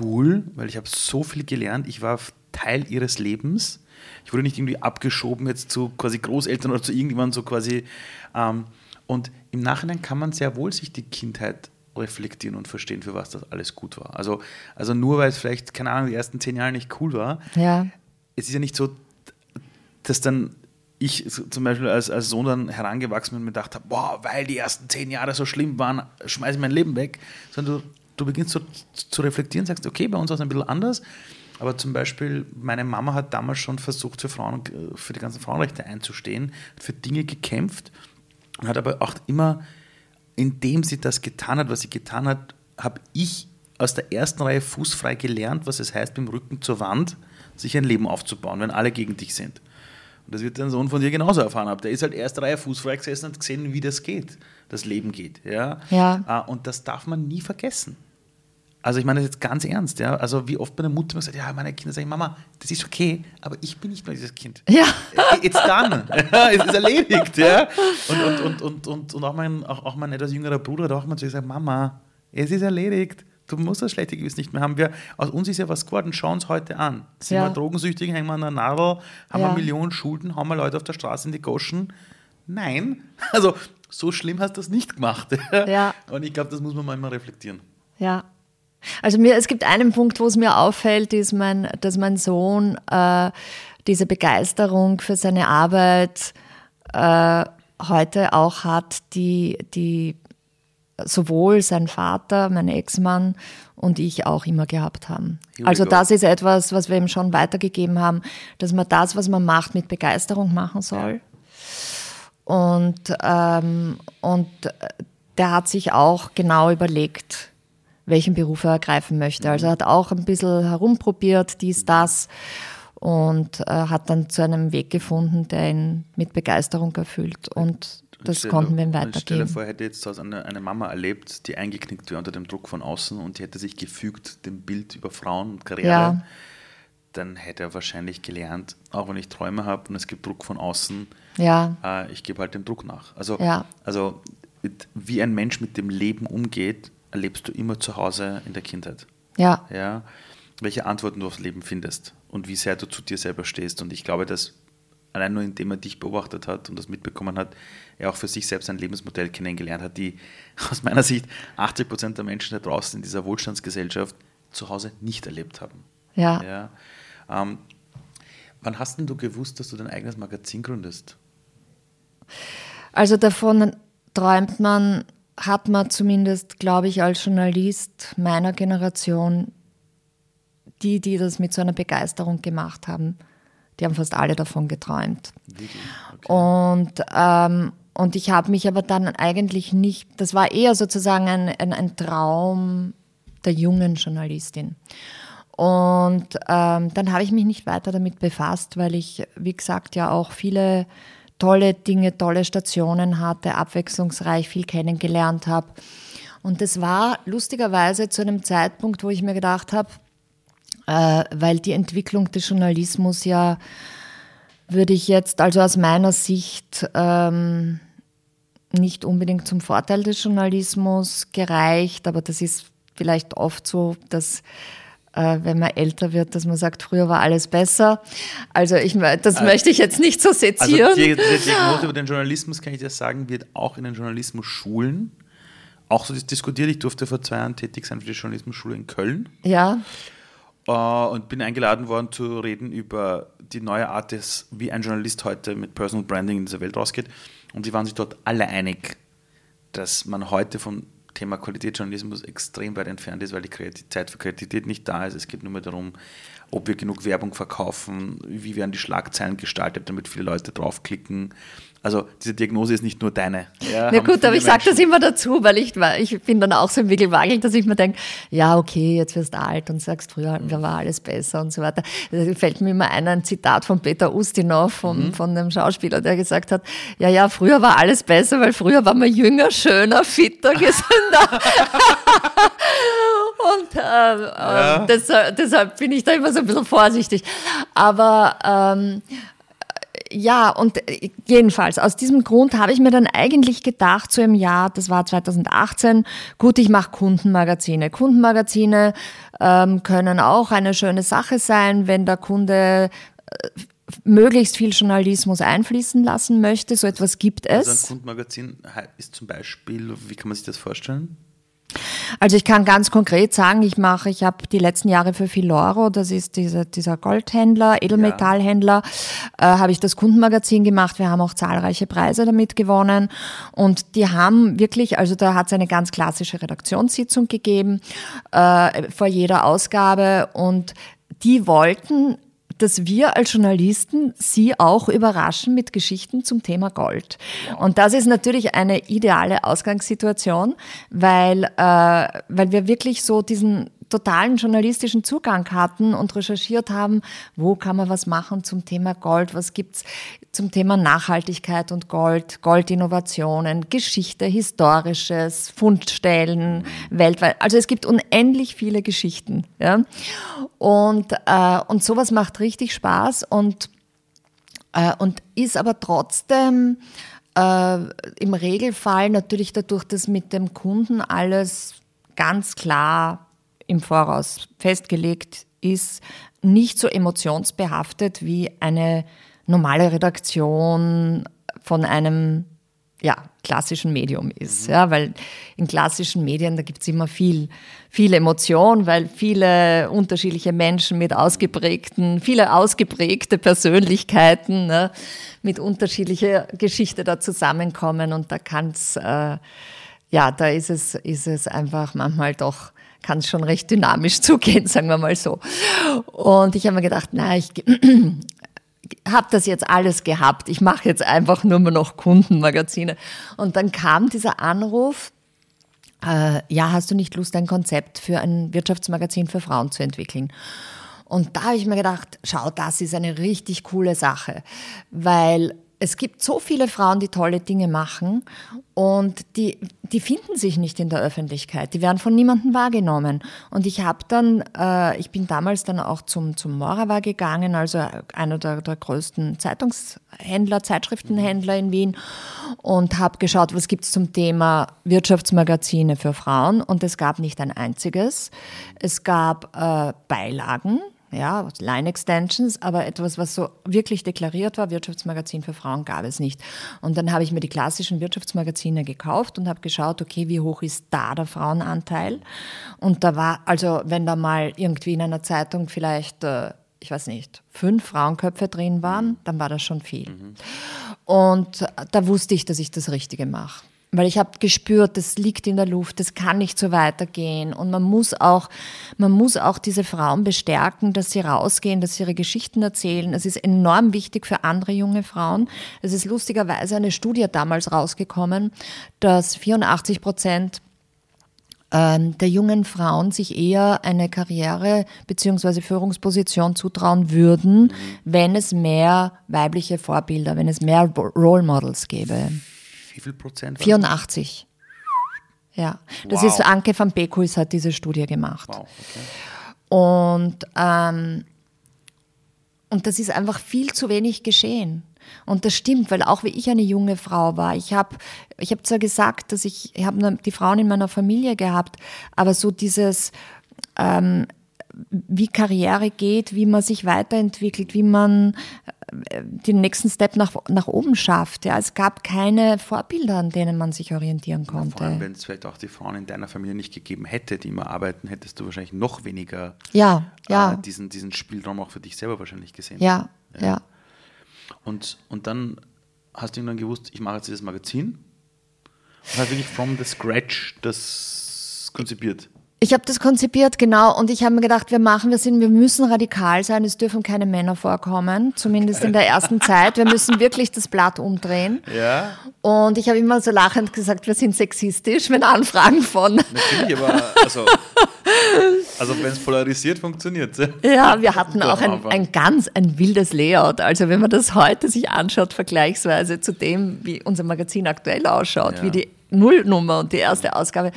cool, weil ich habe so viel gelernt. Ich war Teil ihres Lebens. Ich wurde nicht irgendwie abgeschoben jetzt zu quasi Großeltern oder zu irgendjemandem so quasi. Ähm, und im Nachhinein kann man sehr wohl sich die Kindheit reflektieren und verstehen, für was das alles gut war. Also, also nur weil es vielleicht, keine Ahnung, die ersten zehn Jahre nicht cool war, ja. es ist ja nicht so, dass dann ich zum Beispiel als, als Sohn dann herangewachsen bin und mir gedacht habe, boah, weil die ersten zehn Jahre so schlimm waren, schmeiße ich mein Leben weg, sondern du, du beginnst so zu reflektieren, sagst, okay, bei uns war es ein bisschen anders, aber zum Beispiel meine Mama hat damals schon versucht, für Frauen, für die ganzen Frauenrechte einzustehen, für Dinge gekämpft und hat aber auch immer indem sie das getan hat, was sie getan hat, habe ich aus der ersten Reihe fußfrei gelernt, was es heißt, mit dem Rücken zur Wand sich ein Leben aufzubauen, wenn alle gegen dich sind. Und das wird dein Sohn von dir genauso erfahren haben. Der ist halt erste Reihe fußfrei gesessen und gesehen, wie das geht, das Leben geht. Ja? ja. Ah, und das darf man nie vergessen. Also ich meine das jetzt ganz ernst, ja. Also wie oft meine Mutter mir sagt, ja, meine Kinder sagen, Mama, das ist okay, aber ich bin nicht mehr dieses Kind. Ja. It's done. es ist erledigt, ja. Und, und, und, und, und, auch, mein, auch, auch mein etwas jüngerer Bruder hat auch mal zu gesagt, Mama, es ist erledigt. Du musst das schlechte Gewissen nicht mehr haben. Wir, aus uns ist ja was geworden, schau uns heute an. Sind ja. wir drogensüchtig, hängen wir an der Nadel, haben ja. wir Millionen Schulden, haben wir Leute auf der Straße in die Goschen? Nein. Also so schlimm hast du das nicht gemacht. Ja. Und ich glaube, das muss man mal immer reflektieren. Ja, also mir, es gibt einen Punkt, wo es mir auffällt, ist mein, dass mein Sohn äh, diese Begeisterung für seine Arbeit äh, heute auch hat, die, die sowohl sein Vater, mein Ex-Mann und ich auch immer gehabt haben. Also das ist etwas, was wir ihm schon weitergegeben haben, dass man das, was man macht, mit Begeisterung machen soll. Und, ähm, und der hat sich auch genau überlegt, welchen Beruf er ergreifen möchte. Also er hat auch ein bisschen herumprobiert, dies, das und äh, hat dann zu einem Weg gefunden, der ihn mit Begeisterung erfüllt. Und das stelle, konnten wir ihm weitergeben. Stell dir vor, hätte jetzt eine, eine Mama erlebt, die eingeknickt wäre unter dem Druck von außen und die hätte sich gefügt dem Bild über Frauen und Karriere. Ja. Dann hätte er wahrscheinlich gelernt, auch wenn ich Träume habe und es gibt Druck von außen, ja. Äh, ich gebe halt dem Druck nach. Also, ja. also wie ein Mensch mit dem Leben umgeht, erlebst du immer zu Hause in der Kindheit. Ja. ja. Welche Antworten du aufs Leben findest und wie sehr du zu dir selber stehst. Und ich glaube, dass allein nur indem er dich beobachtet hat und das mitbekommen hat, er auch für sich selbst ein Lebensmodell kennengelernt hat, die aus meiner Sicht 80 Prozent der Menschen da draußen in dieser Wohlstandsgesellschaft zu Hause nicht erlebt haben. Ja. ja. Ähm, wann hast denn du gewusst, dass du dein eigenes Magazin gründest? Also davon träumt man hat man zumindest, glaube ich, als Journalist meiner Generation, die, die das mit so einer Begeisterung gemacht haben, die haben fast alle davon geträumt. Okay. Und, ähm, und ich habe mich aber dann eigentlich nicht, das war eher sozusagen ein, ein, ein Traum der jungen Journalistin. Und ähm, dann habe ich mich nicht weiter damit befasst, weil ich, wie gesagt, ja auch viele tolle Dinge, tolle Stationen hatte, abwechslungsreich viel kennengelernt habe. Und das war lustigerweise zu einem Zeitpunkt, wo ich mir gedacht habe, äh, weil die Entwicklung des Journalismus ja, würde ich jetzt also aus meiner Sicht ähm, nicht unbedingt zum Vorteil des Journalismus gereicht, aber das ist vielleicht oft so, dass wenn man älter wird, dass man sagt, früher war alles besser. Also ich, das also, möchte ich jetzt nicht so sezieren. Also die, die Diagnose über den Journalismus, kann ich dir sagen, wird auch in den Journalismusschulen auch so diskutiert. Ich durfte vor zwei Jahren tätig sein für die Journalismusschule in Köln. Ja. Äh, und bin eingeladen worden zu reden über die neue Art des, wie ein Journalist heute mit Personal Branding in dieser Welt rausgeht. Und sie waren sich dort alle einig, dass man heute vom Thema Qualitätsjournalismus extrem weit entfernt ist, weil die Zeit für Kreativität nicht da ist. Es geht nur mehr darum, ob wir genug Werbung verkaufen, wie werden die Schlagzeilen gestaltet, damit viele Leute draufklicken. Also diese Diagnose ist nicht nur deine. Ja, Na gut, aber ich sage das immer dazu, weil ich, ich bin dann auch so im Wickelwagel, dass ich mir denke, ja okay, jetzt wirst du alt und sagst, früher mhm. war alles besser und so weiter. Da fällt mir immer ein, ein Zitat von Peter Ustinov, von, mhm. von dem Schauspieler, der gesagt hat, ja, ja, früher war alles besser, weil früher war man jünger, schöner, fitter, gesünder. und äh, ja. äh, deshalb, deshalb, bin ich da immer so ein bisschen vorsichtig. Aber ähm, ja, und äh, jedenfalls, aus diesem Grund habe ich mir dann eigentlich gedacht, so im Jahr, das war 2018, gut, ich mache Kundenmagazine. Kundenmagazine ähm, können auch eine schöne Sache sein, wenn der Kunde äh, möglichst viel Journalismus einfließen lassen möchte. So etwas gibt es. Also ein Kundenmagazin ist zum Beispiel, wie kann man sich das vorstellen? Also ich kann ganz konkret sagen, ich mache, ich habe die letzten Jahre für Filoro, das ist dieser, dieser Goldhändler, Edelmetallhändler, ja. äh, habe ich das Kundenmagazin gemacht. Wir haben auch zahlreiche Preise damit gewonnen und die haben wirklich, also da hat es eine ganz klassische Redaktionssitzung gegeben äh, vor jeder Ausgabe und die wollten dass wir als Journalisten Sie auch überraschen mit Geschichten zum Thema Gold. Und das ist natürlich eine ideale Ausgangssituation, weil, äh, weil wir wirklich so diesen totalen journalistischen Zugang hatten und recherchiert haben, wo kann man was machen zum Thema Gold, was gibt's zum Thema Nachhaltigkeit und Gold, Goldinnovationen, Geschichte, Historisches, Fundstellen weltweit. Also es gibt unendlich viele Geschichten. Ja? Und, äh, und sowas macht richtig Spaß und, äh, und ist aber trotzdem äh, im Regelfall natürlich dadurch, dass mit dem Kunden alles ganz klar im Voraus festgelegt ist, nicht so emotionsbehaftet wie eine normale Redaktion von einem ja, klassischen Medium ist. Ja, weil in klassischen Medien, da gibt es immer viel, viel Emotion, weil viele unterschiedliche Menschen mit ausgeprägten, viele ausgeprägte Persönlichkeiten ne, mit unterschiedlicher Geschichte da zusammenkommen und da kann es, äh, ja, da ist es, ist es einfach manchmal doch kann es schon recht dynamisch zugehen, sagen wir mal so. Und ich habe mir gedacht, na, ich habe das jetzt alles gehabt. Ich mache jetzt einfach nur mehr noch Kundenmagazine. Und dann kam dieser Anruf, äh, ja, hast du nicht Lust, ein Konzept für ein Wirtschaftsmagazin für Frauen zu entwickeln? Und da habe ich mir gedacht, schau, das ist eine richtig coole Sache, weil es gibt so viele Frauen, die tolle Dinge machen und die, die finden sich nicht in der Öffentlichkeit. Die werden von niemandem wahrgenommen. Und ich habe dann, äh, ich bin damals dann auch zum, zum Morava gegangen, also einer der, der größten Zeitungshändler, Zeitschriftenhändler in Wien und habe geschaut, was gibt es zum Thema Wirtschaftsmagazine für Frauen. Und es gab nicht ein einziges. Es gab äh, Beilagen ja, Line-Extensions, aber etwas, was so wirklich deklariert war, Wirtschaftsmagazin für Frauen gab es nicht. Und dann habe ich mir die klassischen Wirtschaftsmagazine gekauft und habe geschaut, okay, wie hoch ist da der Frauenanteil? Und da war, also wenn da mal irgendwie in einer Zeitung vielleicht, äh, ich weiß nicht, fünf Frauenköpfe drin waren, dann war das schon viel. Mhm. Und da wusste ich, dass ich das Richtige mache weil ich habe gespürt, das liegt in der Luft, das kann nicht so weitergehen und man muss auch, man muss auch diese Frauen bestärken, dass sie rausgehen, dass sie ihre Geschichten erzählen. Es ist enorm wichtig für andere junge Frauen. Es ist lustigerweise eine Studie damals rausgekommen, dass 84 Prozent ähm, der jungen Frauen sich eher eine Karriere bzw. Führungsposition zutrauen würden, mhm. wenn es mehr weibliche Vorbilder, wenn es mehr Role Models gäbe. Wie viel Prozent? 84. Ja, das wow. ist Anke van Beekhuis hat diese Studie gemacht. Wow, okay. Und, ähm, und das ist einfach viel zu wenig geschehen. Und das stimmt, weil auch wie ich eine junge Frau war, ich habe ich hab zwar gesagt, dass ich, ich habe die Frauen in meiner Familie gehabt, aber so dieses, ähm, wie Karriere geht, wie man sich weiterentwickelt, wie man äh, den nächsten Step nach, nach oben schafft. Ja, es gab keine Vorbilder, an denen man sich orientieren konnte. Vor allem, wenn es vielleicht auch die Frauen in deiner Familie nicht gegeben hätte, die immer arbeiten, hättest du wahrscheinlich noch weniger ja, ja. Äh, diesen, diesen Spielraum auch für dich selber wahrscheinlich gesehen. Ja, ja. ja. Und, und dann hast du irgendwann gewusst, ich mache jetzt dieses Magazin. Und hast wirklich from the scratch das konzipiert. Ich habe das konzipiert, genau, und ich habe mir gedacht, wir machen, wir sind, wir müssen radikal sein, es dürfen keine Männer vorkommen, zumindest in der ersten Zeit. Wir müssen wirklich das Blatt umdrehen. Ja. Und ich habe immer so lachend gesagt, wir sind sexistisch, wenn Anfragen von. Natürlich, aber also, also wenn es polarisiert, funktioniert es. Ja, wir hatten auch ein, ein ganz ein wildes Layout. Also wenn man das heute sich anschaut, vergleichsweise zu dem, wie unser Magazin aktuell ausschaut, ja. wie die Nullnummer und die erste Ausgabe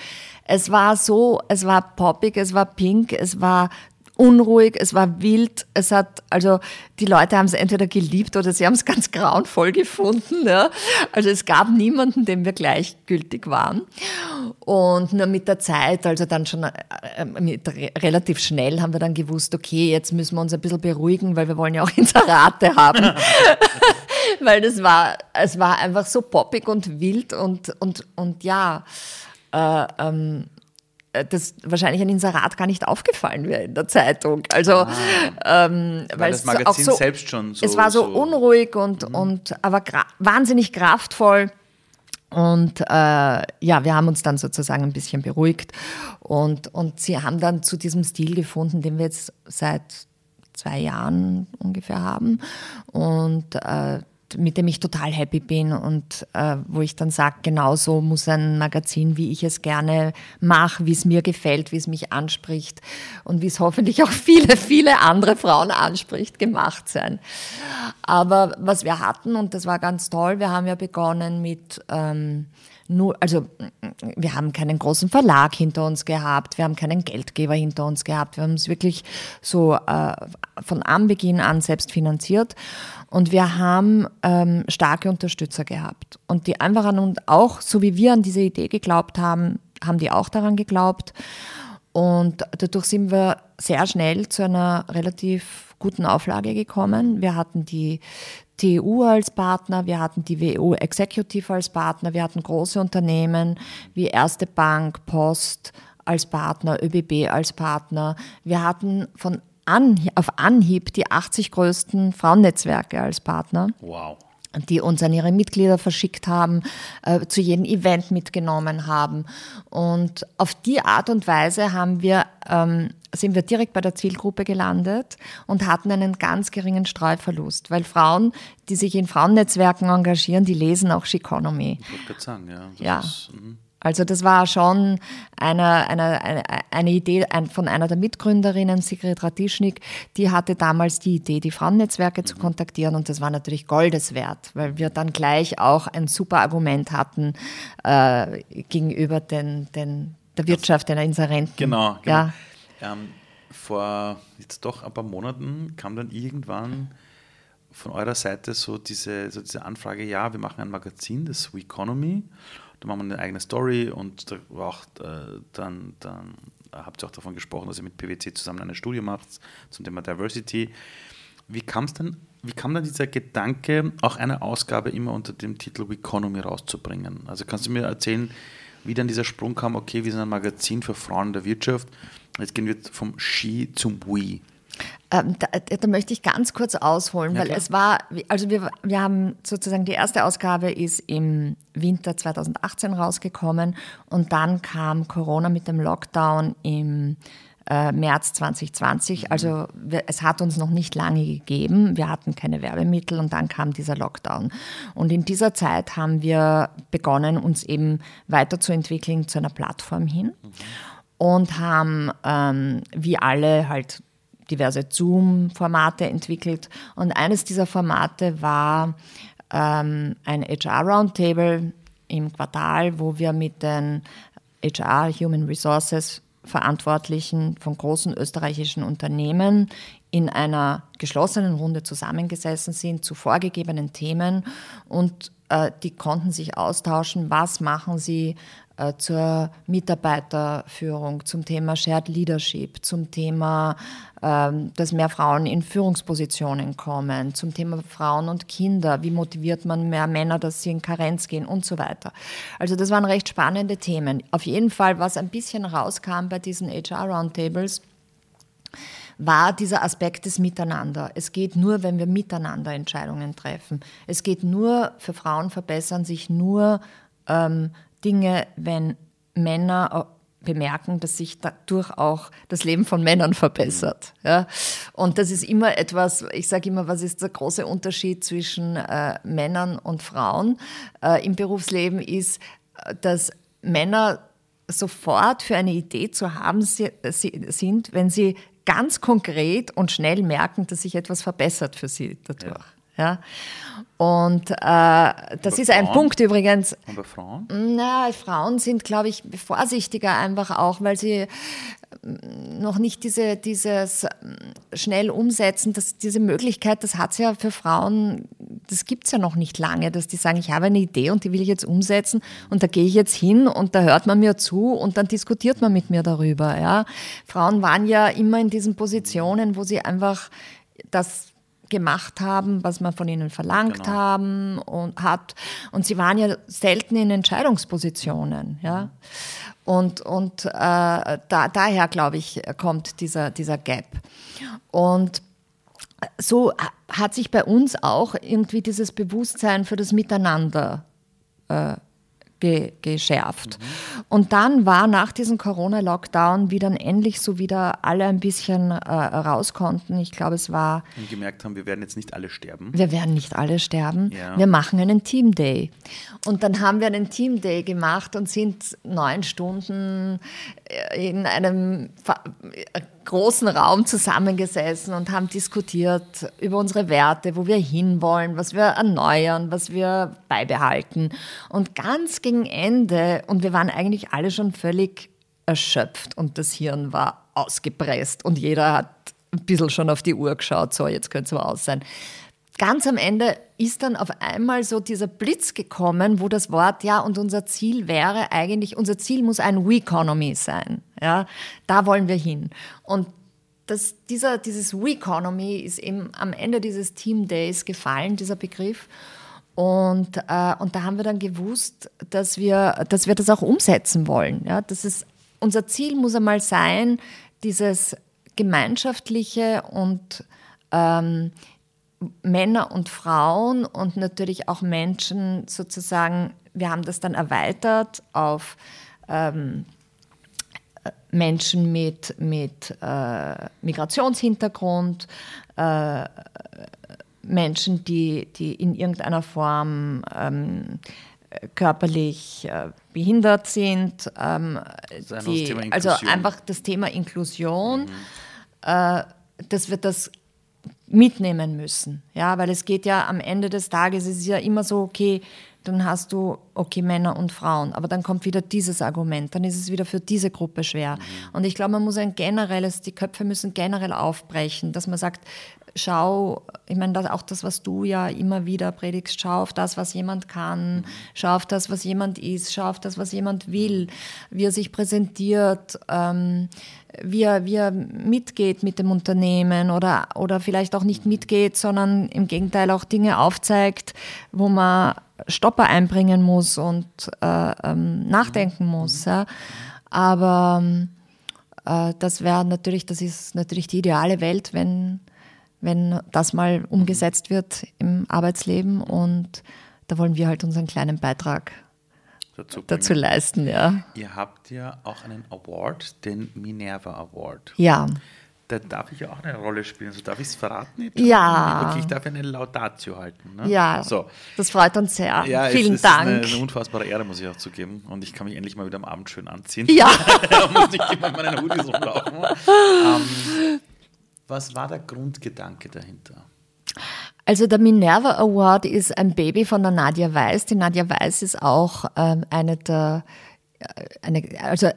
es war so, es war poppig, es war pink, es war unruhig, es war wild, es hat, also die Leute haben es entweder geliebt oder sie haben es ganz grauenvoll gefunden. Ja. Also es gab niemanden, dem wir gleichgültig waren. Und nur mit der Zeit, also dann schon äh, mit, relativ schnell haben wir dann gewusst, okay, jetzt müssen wir uns ein bisschen beruhigen, weil wir wollen ja auch Inserate haben. weil das war, es war einfach so poppig und wild und, und, und ja, äh, ähm, äh, das wahrscheinlich ein Inserat gar nicht aufgefallen wäre in der Zeitung. Also, ah, ähm, weil, weil das Magazin so, selbst schon so. Es war so, so unruhig und, mhm. und aber wahnsinnig kraftvoll. Und äh, ja, wir haben uns dann sozusagen ein bisschen beruhigt. Und, und sie haben dann zu diesem Stil gefunden, den wir jetzt seit zwei Jahren ungefähr haben. Und äh, mit dem ich total happy bin und äh, wo ich dann sage, genau so muss ein Magazin, wie ich es gerne mache, wie es mir gefällt, wie es mich anspricht und wie es hoffentlich auch viele, viele andere Frauen anspricht, gemacht sein. Aber was wir hatten, und das war ganz toll, wir haben ja begonnen mit... Ähm, also wir haben keinen großen Verlag hinter uns gehabt, wir haben keinen Geldgeber hinter uns gehabt, wir haben es wirklich so äh, von Anbeginn an selbst finanziert und wir haben ähm, starke Unterstützer gehabt. Und die einfach an und auch, so wie wir an diese Idee geglaubt haben, haben die auch daran geglaubt. Und dadurch sind wir sehr schnell zu einer relativ guten Auflage gekommen. Wir hatten die TU als Partner, wir hatten die WU Executive als Partner, wir hatten große Unternehmen wie Erste Bank, Post als Partner, ÖBB als Partner. Wir hatten von an, auf Anhieb die 80 größten Frauennetzwerke als Partner. Wow die uns an ihre Mitglieder verschickt haben, äh, zu jedem Event mitgenommen haben. Und auf die Art und Weise haben wir, ähm, sind wir direkt bei der Zielgruppe gelandet und hatten einen ganz geringen Streuverlust, weil Frauen, die sich in Frauennetzwerken engagieren, die lesen auch Chiconomy. Ich würde sagen, ja. ja. Ist, mhm. Also das war schon eine, eine, eine, eine Idee von einer der Mitgründerinnen, Sigrid Ratischnik, die hatte damals die Idee, die Frauennetzwerke mhm. zu kontaktieren und das war natürlich Goldes wert, weil wir dann gleich auch ein super Argument hatten äh, gegenüber den, den, der Wirtschaft, den Inserenten. Genau, genau. Ja. Ähm, vor jetzt doch ein paar Monaten kam dann irgendwann von eurer Seite so diese, so diese Anfrage, ja, wir machen ein Magazin, das Economy da machen wir eine eigene Story und da auch, äh, dann, dann habt ihr auch davon gesprochen, dass ihr mit PwC zusammen eine Studie macht zum Thema Diversity. Wie kam es denn, wie kam dann dieser Gedanke, auch eine Ausgabe immer unter dem Titel Economy rauszubringen? Also kannst du mir erzählen, wie dann dieser Sprung kam, okay, wir sind ein Magazin für Frauen in der Wirtschaft, jetzt gehen wir vom She zum We. Ähm, da, da, möchte ich ganz kurz ausholen, ja, weil klar. es war, also wir, wir haben sozusagen die erste Ausgabe ist im Winter 2018 rausgekommen und dann kam Corona mit dem Lockdown im äh, März 2020. Also wir, es hat uns noch nicht lange gegeben. Wir hatten keine Werbemittel und dann kam dieser Lockdown. Und in dieser Zeit haben wir begonnen, uns eben weiterzuentwickeln zu einer Plattform hin und haben ähm, wie alle halt diverse Zoom-Formate entwickelt. Und eines dieser Formate war ähm, ein HR-Roundtable im Quartal, wo wir mit den HR, Human Resources Verantwortlichen von großen österreichischen Unternehmen in einer geschlossenen Runde zusammengesessen sind zu vorgegebenen Themen und die konnten sich austauschen, was machen sie äh, zur Mitarbeiterführung, zum Thema Shared Leadership, zum Thema, ähm, dass mehr Frauen in Führungspositionen kommen, zum Thema Frauen und Kinder, wie motiviert man mehr Männer, dass sie in Karenz gehen und so weiter. Also das waren recht spannende Themen. Auf jeden Fall, was ein bisschen rauskam bei diesen HR Roundtables, war dieser Aspekt des Miteinander. Es geht nur, wenn wir miteinander Entscheidungen treffen. Es geht nur, für Frauen verbessern sich nur ähm, Dinge, wenn Männer bemerken, dass sich dadurch auch das Leben von Männern verbessert. Ja? Und das ist immer etwas, ich sage immer, was ist der große Unterschied zwischen äh, Männern und Frauen äh, im Berufsleben ist, dass Männer sofort für eine Idee zu haben sind, wenn sie ganz konkret und schnell merken, dass sich etwas verbessert für sie dadurch. Ja. Ja? Und äh, das ist Frauen? ein Punkt übrigens. Und bei Frauen? Na, Frauen sind, glaube ich, vorsichtiger einfach auch, weil sie noch nicht diese, dieses mm, schnell umsetzen, dass diese Möglichkeit, das hat es ja für Frauen, das gibt es ja noch nicht lange, dass die sagen, ich habe eine Idee und die will ich jetzt umsetzen und da gehe ich jetzt hin und da hört man mir zu und dann diskutiert man mit mir darüber. Ja? Frauen waren ja immer in diesen Positionen, wo sie einfach das gemacht haben, was man von ihnen verlangt genau. haben und hat. Und sie waren ja selten in Entscheidungspositionen, ja. Und, und äh, da, daher, glaube ich, kommt dieser, dieser Gap. Und so hat sich bei uns auch irgendwie dieses Bewusstsein für das Miteinander äh, ge geschärft. Mhm. Und dann war nach diesem Corona-Lockdown, wie dann endlich so wieder alle ein bisschen äh, raus konnten, ich glaube, es war. Und gemerkt haben, wir werden jetzt nicht alle sterben. Wir werden nicht alle sterben. Ja. Wir machen einen Team Day. Und dann haben wir einen Team Day gemacht und sind neun Stunden in einem großen Raum zusammengesessen und haben diskutiert über unsere Werte, wo wir hinwollen, was wir erneuern, was wir beibehalten. Und ganz gegen Ende, und wir waren eigentlich alle schon völlig erschöpft und das Hirn war ausgepresst und jeder hat ein bisschen schon auf die Uhr geschaut, so jetzt könnte es mal aus sein. Ganz am Ende ist dann auf einmal so dieser Blitz gekommen, wo das Wort, ja, und unser Ziel wäre eigentlich, unser Ziel muss ein We-Economy sein. Ja, da wollen wir hin. Und das, dieser, dieses We-Economy ist eben am Ende dieses Team Days gefallen, dieser Begriff. Und, äh, und da haben wir dann gewusst, dass wir, dass wir das auch umsetzen wollen. Ja, das ist, unser Ziel muss einmal sein, dieses gemeinschaftliche und ähm, Männer und Frauen und natürlich auch Menschen sozusagen, wir haben das dann erweitert auf ähm, Menschen mit, mit äh, Migrationshintergrund, äh, Menschen, die, die in irgendeiner Form ähm, körperlich äh, behindert sind, ähm, also, die, also einfach das Thema Inklusion, mhm. Äh, dass wir das mitnehmen müssen. Ja, weil es geht ja am Ende des Tages, es ist ja immer so, okay, dann hast du, okay, Männer und Frauen, aber dann kommt wieder dieses Argument, dann ist es wieder für diese Gruppe schwer. Mhm. Und ich glaube, man muss ein generelles, die Köpfe müssen generell aufbrechen, dass man sagt, schau, ich meine, auch das, was du ja immer wieder predigst, schau auf das, was jemand kann, mhm. schau auf das, was jemand ist, schau auf das, was jemand will, wie er sich präsentiert, ähm, wie, er, wie er mitgeht mit dem Unternehmen oder, oder vielleicht auch nicht mitgeht, sondern im Gegenteil auch Dinge aufzeigt, wo man Stopper einbringen muss und äh, ähm, nachdenken muss. Ja. Aber äh, das wäre natürlich, das ist natürlich die ideale Welt, wenn wenn das mal umgesetzt wird im Arbeitsleben. Und da wollen wir halt unseren kleinen Beitrag dazu, dazu leisten, ja. Ihr habt ja auch einen Award, den Minerva Award. Ja. Da darf ich ja auch eine Rolle spielen. So darf ich es verraten? Ja. Okay, ich darf eine Laudatio halten. Ne? Ja. So. Das freut uns sehr. Ja, Vielen es, Dank. Es ist eine, eine, unfassbare Ehre, muss ich auch zugeben. Und ich kann mich endlich mal wieder am Abend schön anziehen. Ja. muss nicht immer in meinen Hoodies rumlaufen. ähm, was war der Grundgedanke dahinter? Also der Minerva Award ist ein Baby von der Nadia Weiß. Die Nadia Weiß ist auch ähm, eine der eine, also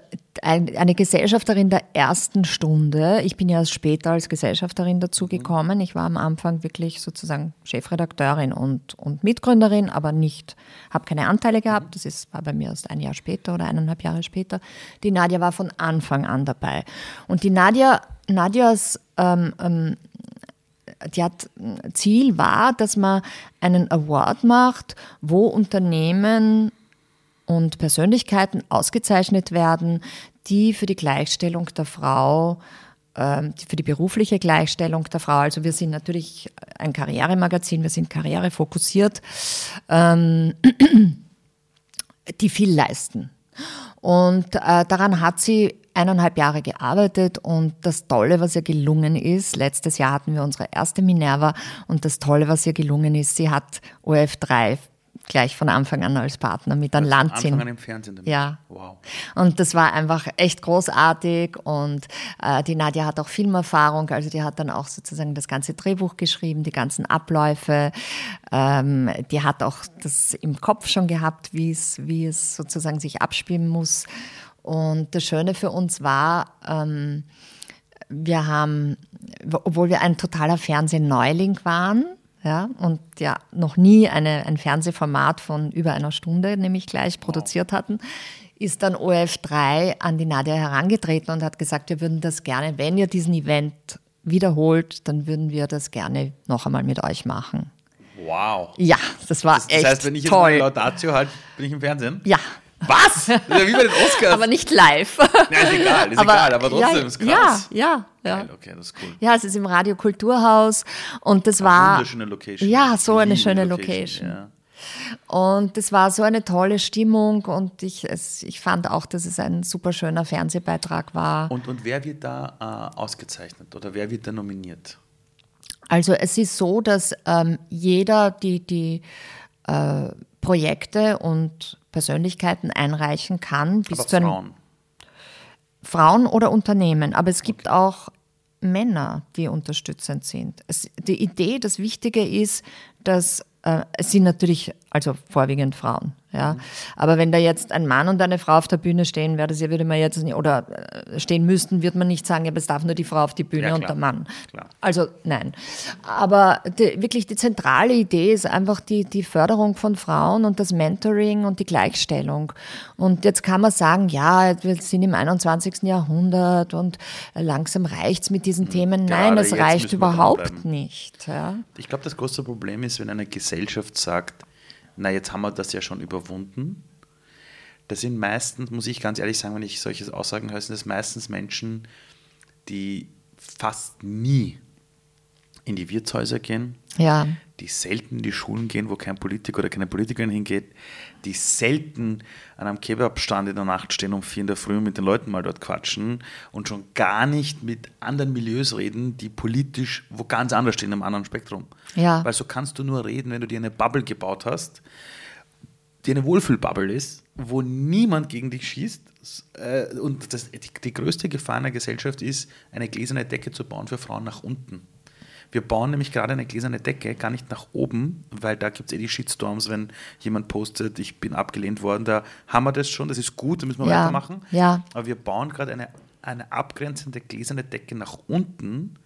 eine Gesellschafterin der ersten Stunde. Ich bin ja später als Gesellschafterin dazugekommen. Ich war am Anfang wirklich sozusagen Chefredakteurin und, und Mitgründerin, aber nicht, habe keine Anteile gehabt. Das ist, war bei mir erst ein Jahr später oder eineinhalb Jahre später. Die Nadja war von Anfang an dabei. Und die Nadja, Nadjas ähm, ähm, die hat, Ziel war, dass man einen Award macht, wo Unternehmen und Persönlichkeiten ausgezeichnet werden, die für die Gleichstellung der Frau, ähm, für die berufliche Gleichstellung der Frau, also wir sind natürlich ein Karrieremagazin, wir sind karrierefokussiert, ähm, die viel leisten. Und äh, daran hat sie eineinhalb Jahre gearbeitet und das Tolle, was ihr gelungen ist, letztes Jahr hatten wir unsere erste Minerva und das Tolle, was ihr gelungen ist, sie hat OF3 gleich von Anfang an als Partner mit an also Land ziehen. Anfang an im Fernsehen damit. Ja. Wow. Und das war einfach echt großartig und äh, die Nadja hat auch Filmerfahrung, also die hat dann auch sozusagen das ganze Drehbuch geschrieben, die ganzen Abläufe. Ähm, die hat auch das im Kopf schon gehabt, wie es, wie es sozusagen sich abspielen muss. Und das Schöne für uns war, ähm, wir haben, obwohl wir ein totaler Fernsehneuling waren, ja, und ja noch nie eine, ein Fernsehformat von über einer Stunde nämlich gleich produziert hatten, ist dann OF3 an die Nadia herangetreten und hat gesagt, wir würden das gerne, wenn ihr diesen Event wiederholt, dann würden wir das gerne noch einmal mit euch machen. Wow. Ja, das war das, echt Das heißt, wenn ich jetzt toll. Laudatio halte, bin ich im Fernsehen? Ja. Was? Das ist ja wie bei den Oscars. aber nicht live. Ja, ist egal, ist aber, egal, aber trotzdem ja, ist krass. Ja, ja, ja. Geil, okay, das ist cool. Ja, es ist im Radio Kulturhaus und das Eine war. wunderschöne Location. Ja, so eine schöne Location. Ja. Und es war so eine tolle Stimmung und ich, es, ich fand auch, dass es ein super schöner Fernsehbeitrag war. Und, und wer wird da äh, ausgezeichnet oder wer wird da nominiert? Also es ist so, dass ähm, jeder die, die äh, Projekte und Persönlichkeiten einreichen kann. Bis Aber zu Frauen? Frauen oder Unternehmen. Aber es gibt okay. auch Männer, die unterstützend sind. Es, die Idee, das Wichtige ist, dass äh, es sind natürlich also vorwiegend Frauen. Ja. Aber wenn da jetzt ein Mann und eine Frau auf der Bühne stehen, wäre das ja, würde man jetzt nicht, oder äh, stehen müssten, wird man nicht sagen, ja, es darf nur die Frau auf die Bühne ja, und der Mann. Klar. Also nein. Aber die, wirklich die zentrale Idee ist einfach die, die Förderung von Frauen und das Mentoring und die Gleichstellung. Und jetzt kann man sagen, ja, wir sind im 21. Jahrhundert und langsam reicht es mit diesen mhm. Themen. Nein, Gerade es reicht überhaupt nicht. Ja. Ich glaube, das große Problem ist, wenn eine Gesellschaft sagt, na, jetzt haben wir das ja schon überwunden. Das sind meistens, muss ich ganz ehrlich sagen, wenn ich solche Aussagen höre, sind das meistens Menschen, die fast nie in die Wirtshäuser gehen, ja. Die selten in die Schulen gehen, wo kein Politiker oder keine Politikerin hingeht, die selten an einem Kebabstand in der Nacht stehen um vier in der Früh und mit den Leuten mal dort quatschen und schon gar nicht mit anderen Milieus reden, die politisch wo ganz anders stehen, im anderen Spektrum. Ja. Weil so kannst du nur reden, wenn du dir eine Bubble gebaut hast, die eine Wohlfühlbubble ist, wo niemand gegen dich schießt. Äh, und das, die, die größte Gefahr in der Gesellschaft ist, eine gläserne Decke zu bauen für Frauen nach unten. Wir bauen nämlich gerade eine gläserne Decke, gar nicht nach oben, weil da gibt es eh die Shitstorms, wenn jemand postet, ich bin abgelehnt worden. Da haben wir das schon, das ist gut, da müssen wir ja, weitermachen. Ja. Aber wir bauen gerade eine, eine abgrenzende gläserne Decke nach unten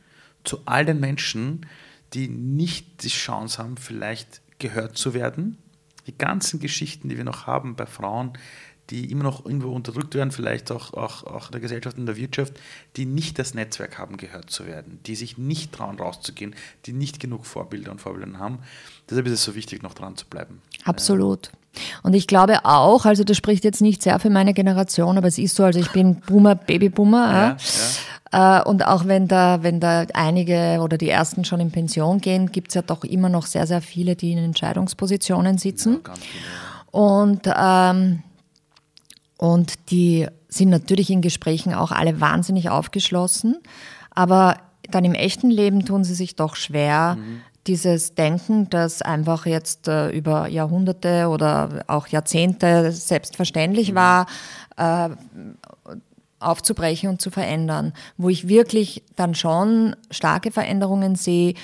zu all den Menschen, die nicht die Chance haben, vielleicht gehört zu werden. Die ganzen Geschichten, die wir noch haben bei Frauen, die immer noch irgendwo unterdrückt werden, vielleicht auch, auch, auch in der Gesellschaft, in der Wirtschaft, die nicht das Netzwerk haben, gehört zu werden, die sich nicht trauen, rauszugehen, die nicht genug Vorbilder und Vorbilder haben. Deshalb ist es so wichtig, noch dran zu bleiben. Absolut. Und ich glaube auch, also das spricht jetzt nicht sehr für meine Generation, aber es ist so, also ich bin Boomer, Babyboomer. Ja, ja. Äh, und auch wenn da, wenn da einige oder die ersten schon in Pension gehen, gibt es ja doch immer noch sehr, sehr viele, die in Entscheidungspositionen sitzen. Ja. Und ähm, Und die sind natürlich in Gesprächen auch alle wahnsinnig aufgeschlossen. Aber dann im echten Leben tun sie sich doch schwer, mhm. dieses Denken, das einfach jetzt äh, über Jahrhunderte oder auch Jahrzehnte selbstverständlich mhm. war, äh, aufzubrechen und zu verändern. Wo ich wirklich dann schon starke Veränderungen sehe,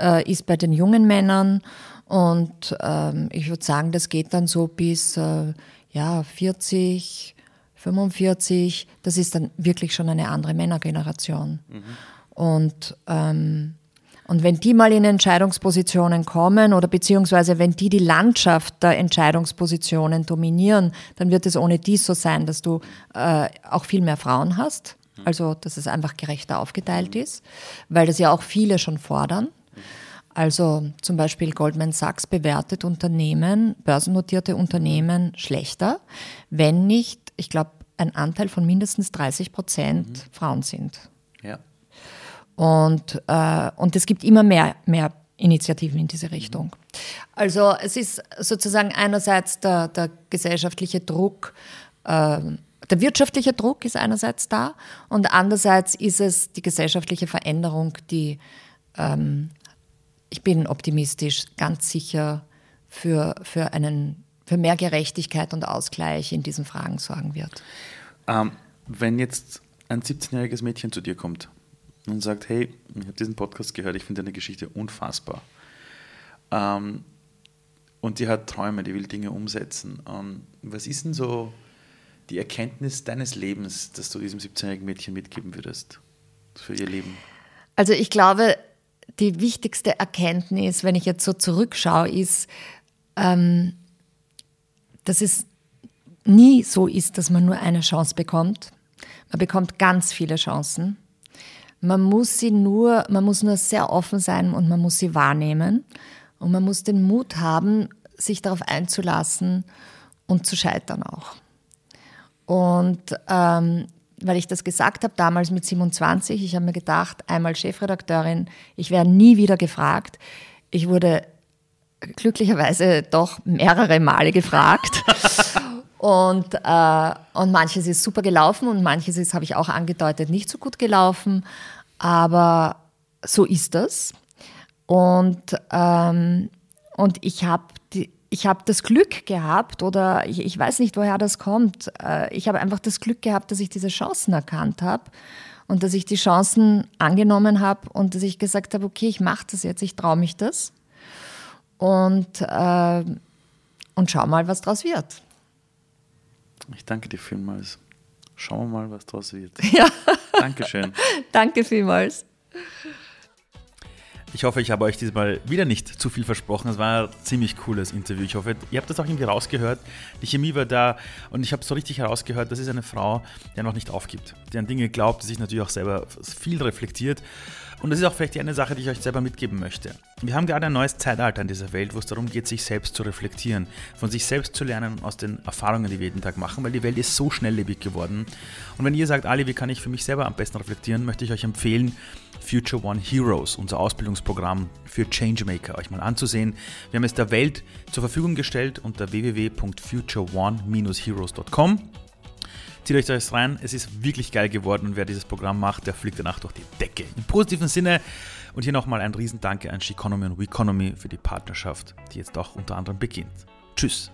äh, ist bei den jungen Männern. Und ähm, ich würde sagen, das geht dann so bis äh, ja, 40, 45. Das ist dann wirklich schon eine andere Männergeneration. Mhm. Und, ähm, und wenn die mal in Entscheidungspositionen kommen oder beziehungsweise wenn die die Landschaft der Entscheidungspositionen dominieren, dann wird es ohne dies so sein, dass du äh, auch viel mehr Frauen hast. Also, dass es einfach gerechter aufgeteilt ist, weil das ja auch viele schon fordern. Also zum Beispiel Goldman Sachs bewertet Unternehmen, börsennotierte Unternehmen schlechter, wenn nicht, ich glaube, ein Anteil von mindestens 30 Prozent mhm. Frauen sind. Ja. Und, äh, und es gibt immer mehr, mehr Initiativen in diese Richtung. Also es ist sozusagen einerseits der, der gesellschaftliche Druck, äh, der wirtschaftliche Druck ist einerseits da und andererseits ist es die gesellschaftliche Veränderung, die, ähm, ich bin optimistisch, ganz sicher für, für, einen, für mehr Gerechtigkeit und Ausgleich in diesen Fragen sorgen wird. Ähm, wenn jetzt ein 17-jähriges Mädchen zu dir kommt und sagt, hey, ich habe diesen Podcast gehört, ich finde deine Geschichte unfassbar. Ähm, und die hat Träume, die will Dinge umsetzen. Ähm, was ist denn so die Erkenntnis deines Lebens, dass du diesem 17-jährigen Mädchen mitgeben würdest für ihr Leben? Also ich glaube, die wichtigste Erkenntnis, wenn ich jetzt so zurückschaue, ist, ähm, dass es nie so ist, dass man nur eine Chance bekommt. Man bekommt ganz viele Chancen. Man muss sie nur, man muss nur sehr offen sein und man muss sie wahrnehmen. Und man muss den Mut haben, sich darauf einzulassen und zu scheitern auch. Und ähm, weil ich das gesagt habe, damals mit 27, ich habe mir gedacht, einmal Chefredakteurin, ich werde nie wieder gefragt. Ich wurde glücklicherweise doch mehrere Male gefragt. Und, äh, und manches ist super gelaufen und manches ist, habe ich auch angedeutet, nicht so gut gelaufen. Aber so ist das. Und, ähm, und ich habe ich habe das Glück gehabt, oder ich, ich, weiß nicht, woher das kommt. Äh, ich habe einfach das Glück gehabt, dass ich diese Chancen erkannt habe und dass ich die Chancen angenommen habe und dass ich gesagt habe, okay, ich mache das jetzt, ich traue mich das und, äh, und schau mal, was draus wird. Ich danke dir vielmals. Schauen wir mal, was draus wird. Ja. Dankeschön. danke vielmals. Ich hoffe, ich habe euch diesmal wieder nicht zu viel versprochen. Es war ein ziemlich cooles Interview. Ich hoffe, ihr habt das auch irgendwie rausgehört. Die Chemie war da und ich habe so richtig herausgehört, das ist eine Frau, die noch nicht aufgibt, die an Dinge glaubt, die sich natürlich auch selber viel reflektiert und das ist auch vielleicht eine Sache, die ich euch selber mitgeben möchte. Wir haben gerade ein neues Zeitalter in dieser Welt, wo es darum geht, sich selbst zu reflektieren, von sich selbst zu lernen aus den Erfahrungen, die wir jeden Tag machen, weil die Welt ist so schnelllebig geworden. Und wenn ihr sagt, Ali, wie kann ich für mich selber am besten reflektieren, möchte ich euch empfehlen, Future One Heroes, unser Ausbildungsprogramm für Changemaker, euch mal anzusehen. Wir haben es der Welt zur Verfügung gestellt unter www.futureone-heroes.com. Zieht euch das rein, es ist wirklich geil geworden und wer dieses Programm macht, der fliegt danach durch die Decke. Im positiven Sinne. Und hier nochmal ein Riesendanke an Sheconomy und WeConomy für die Partnerschaft, die jetzt auch unter anderem beginnt. Tschüss.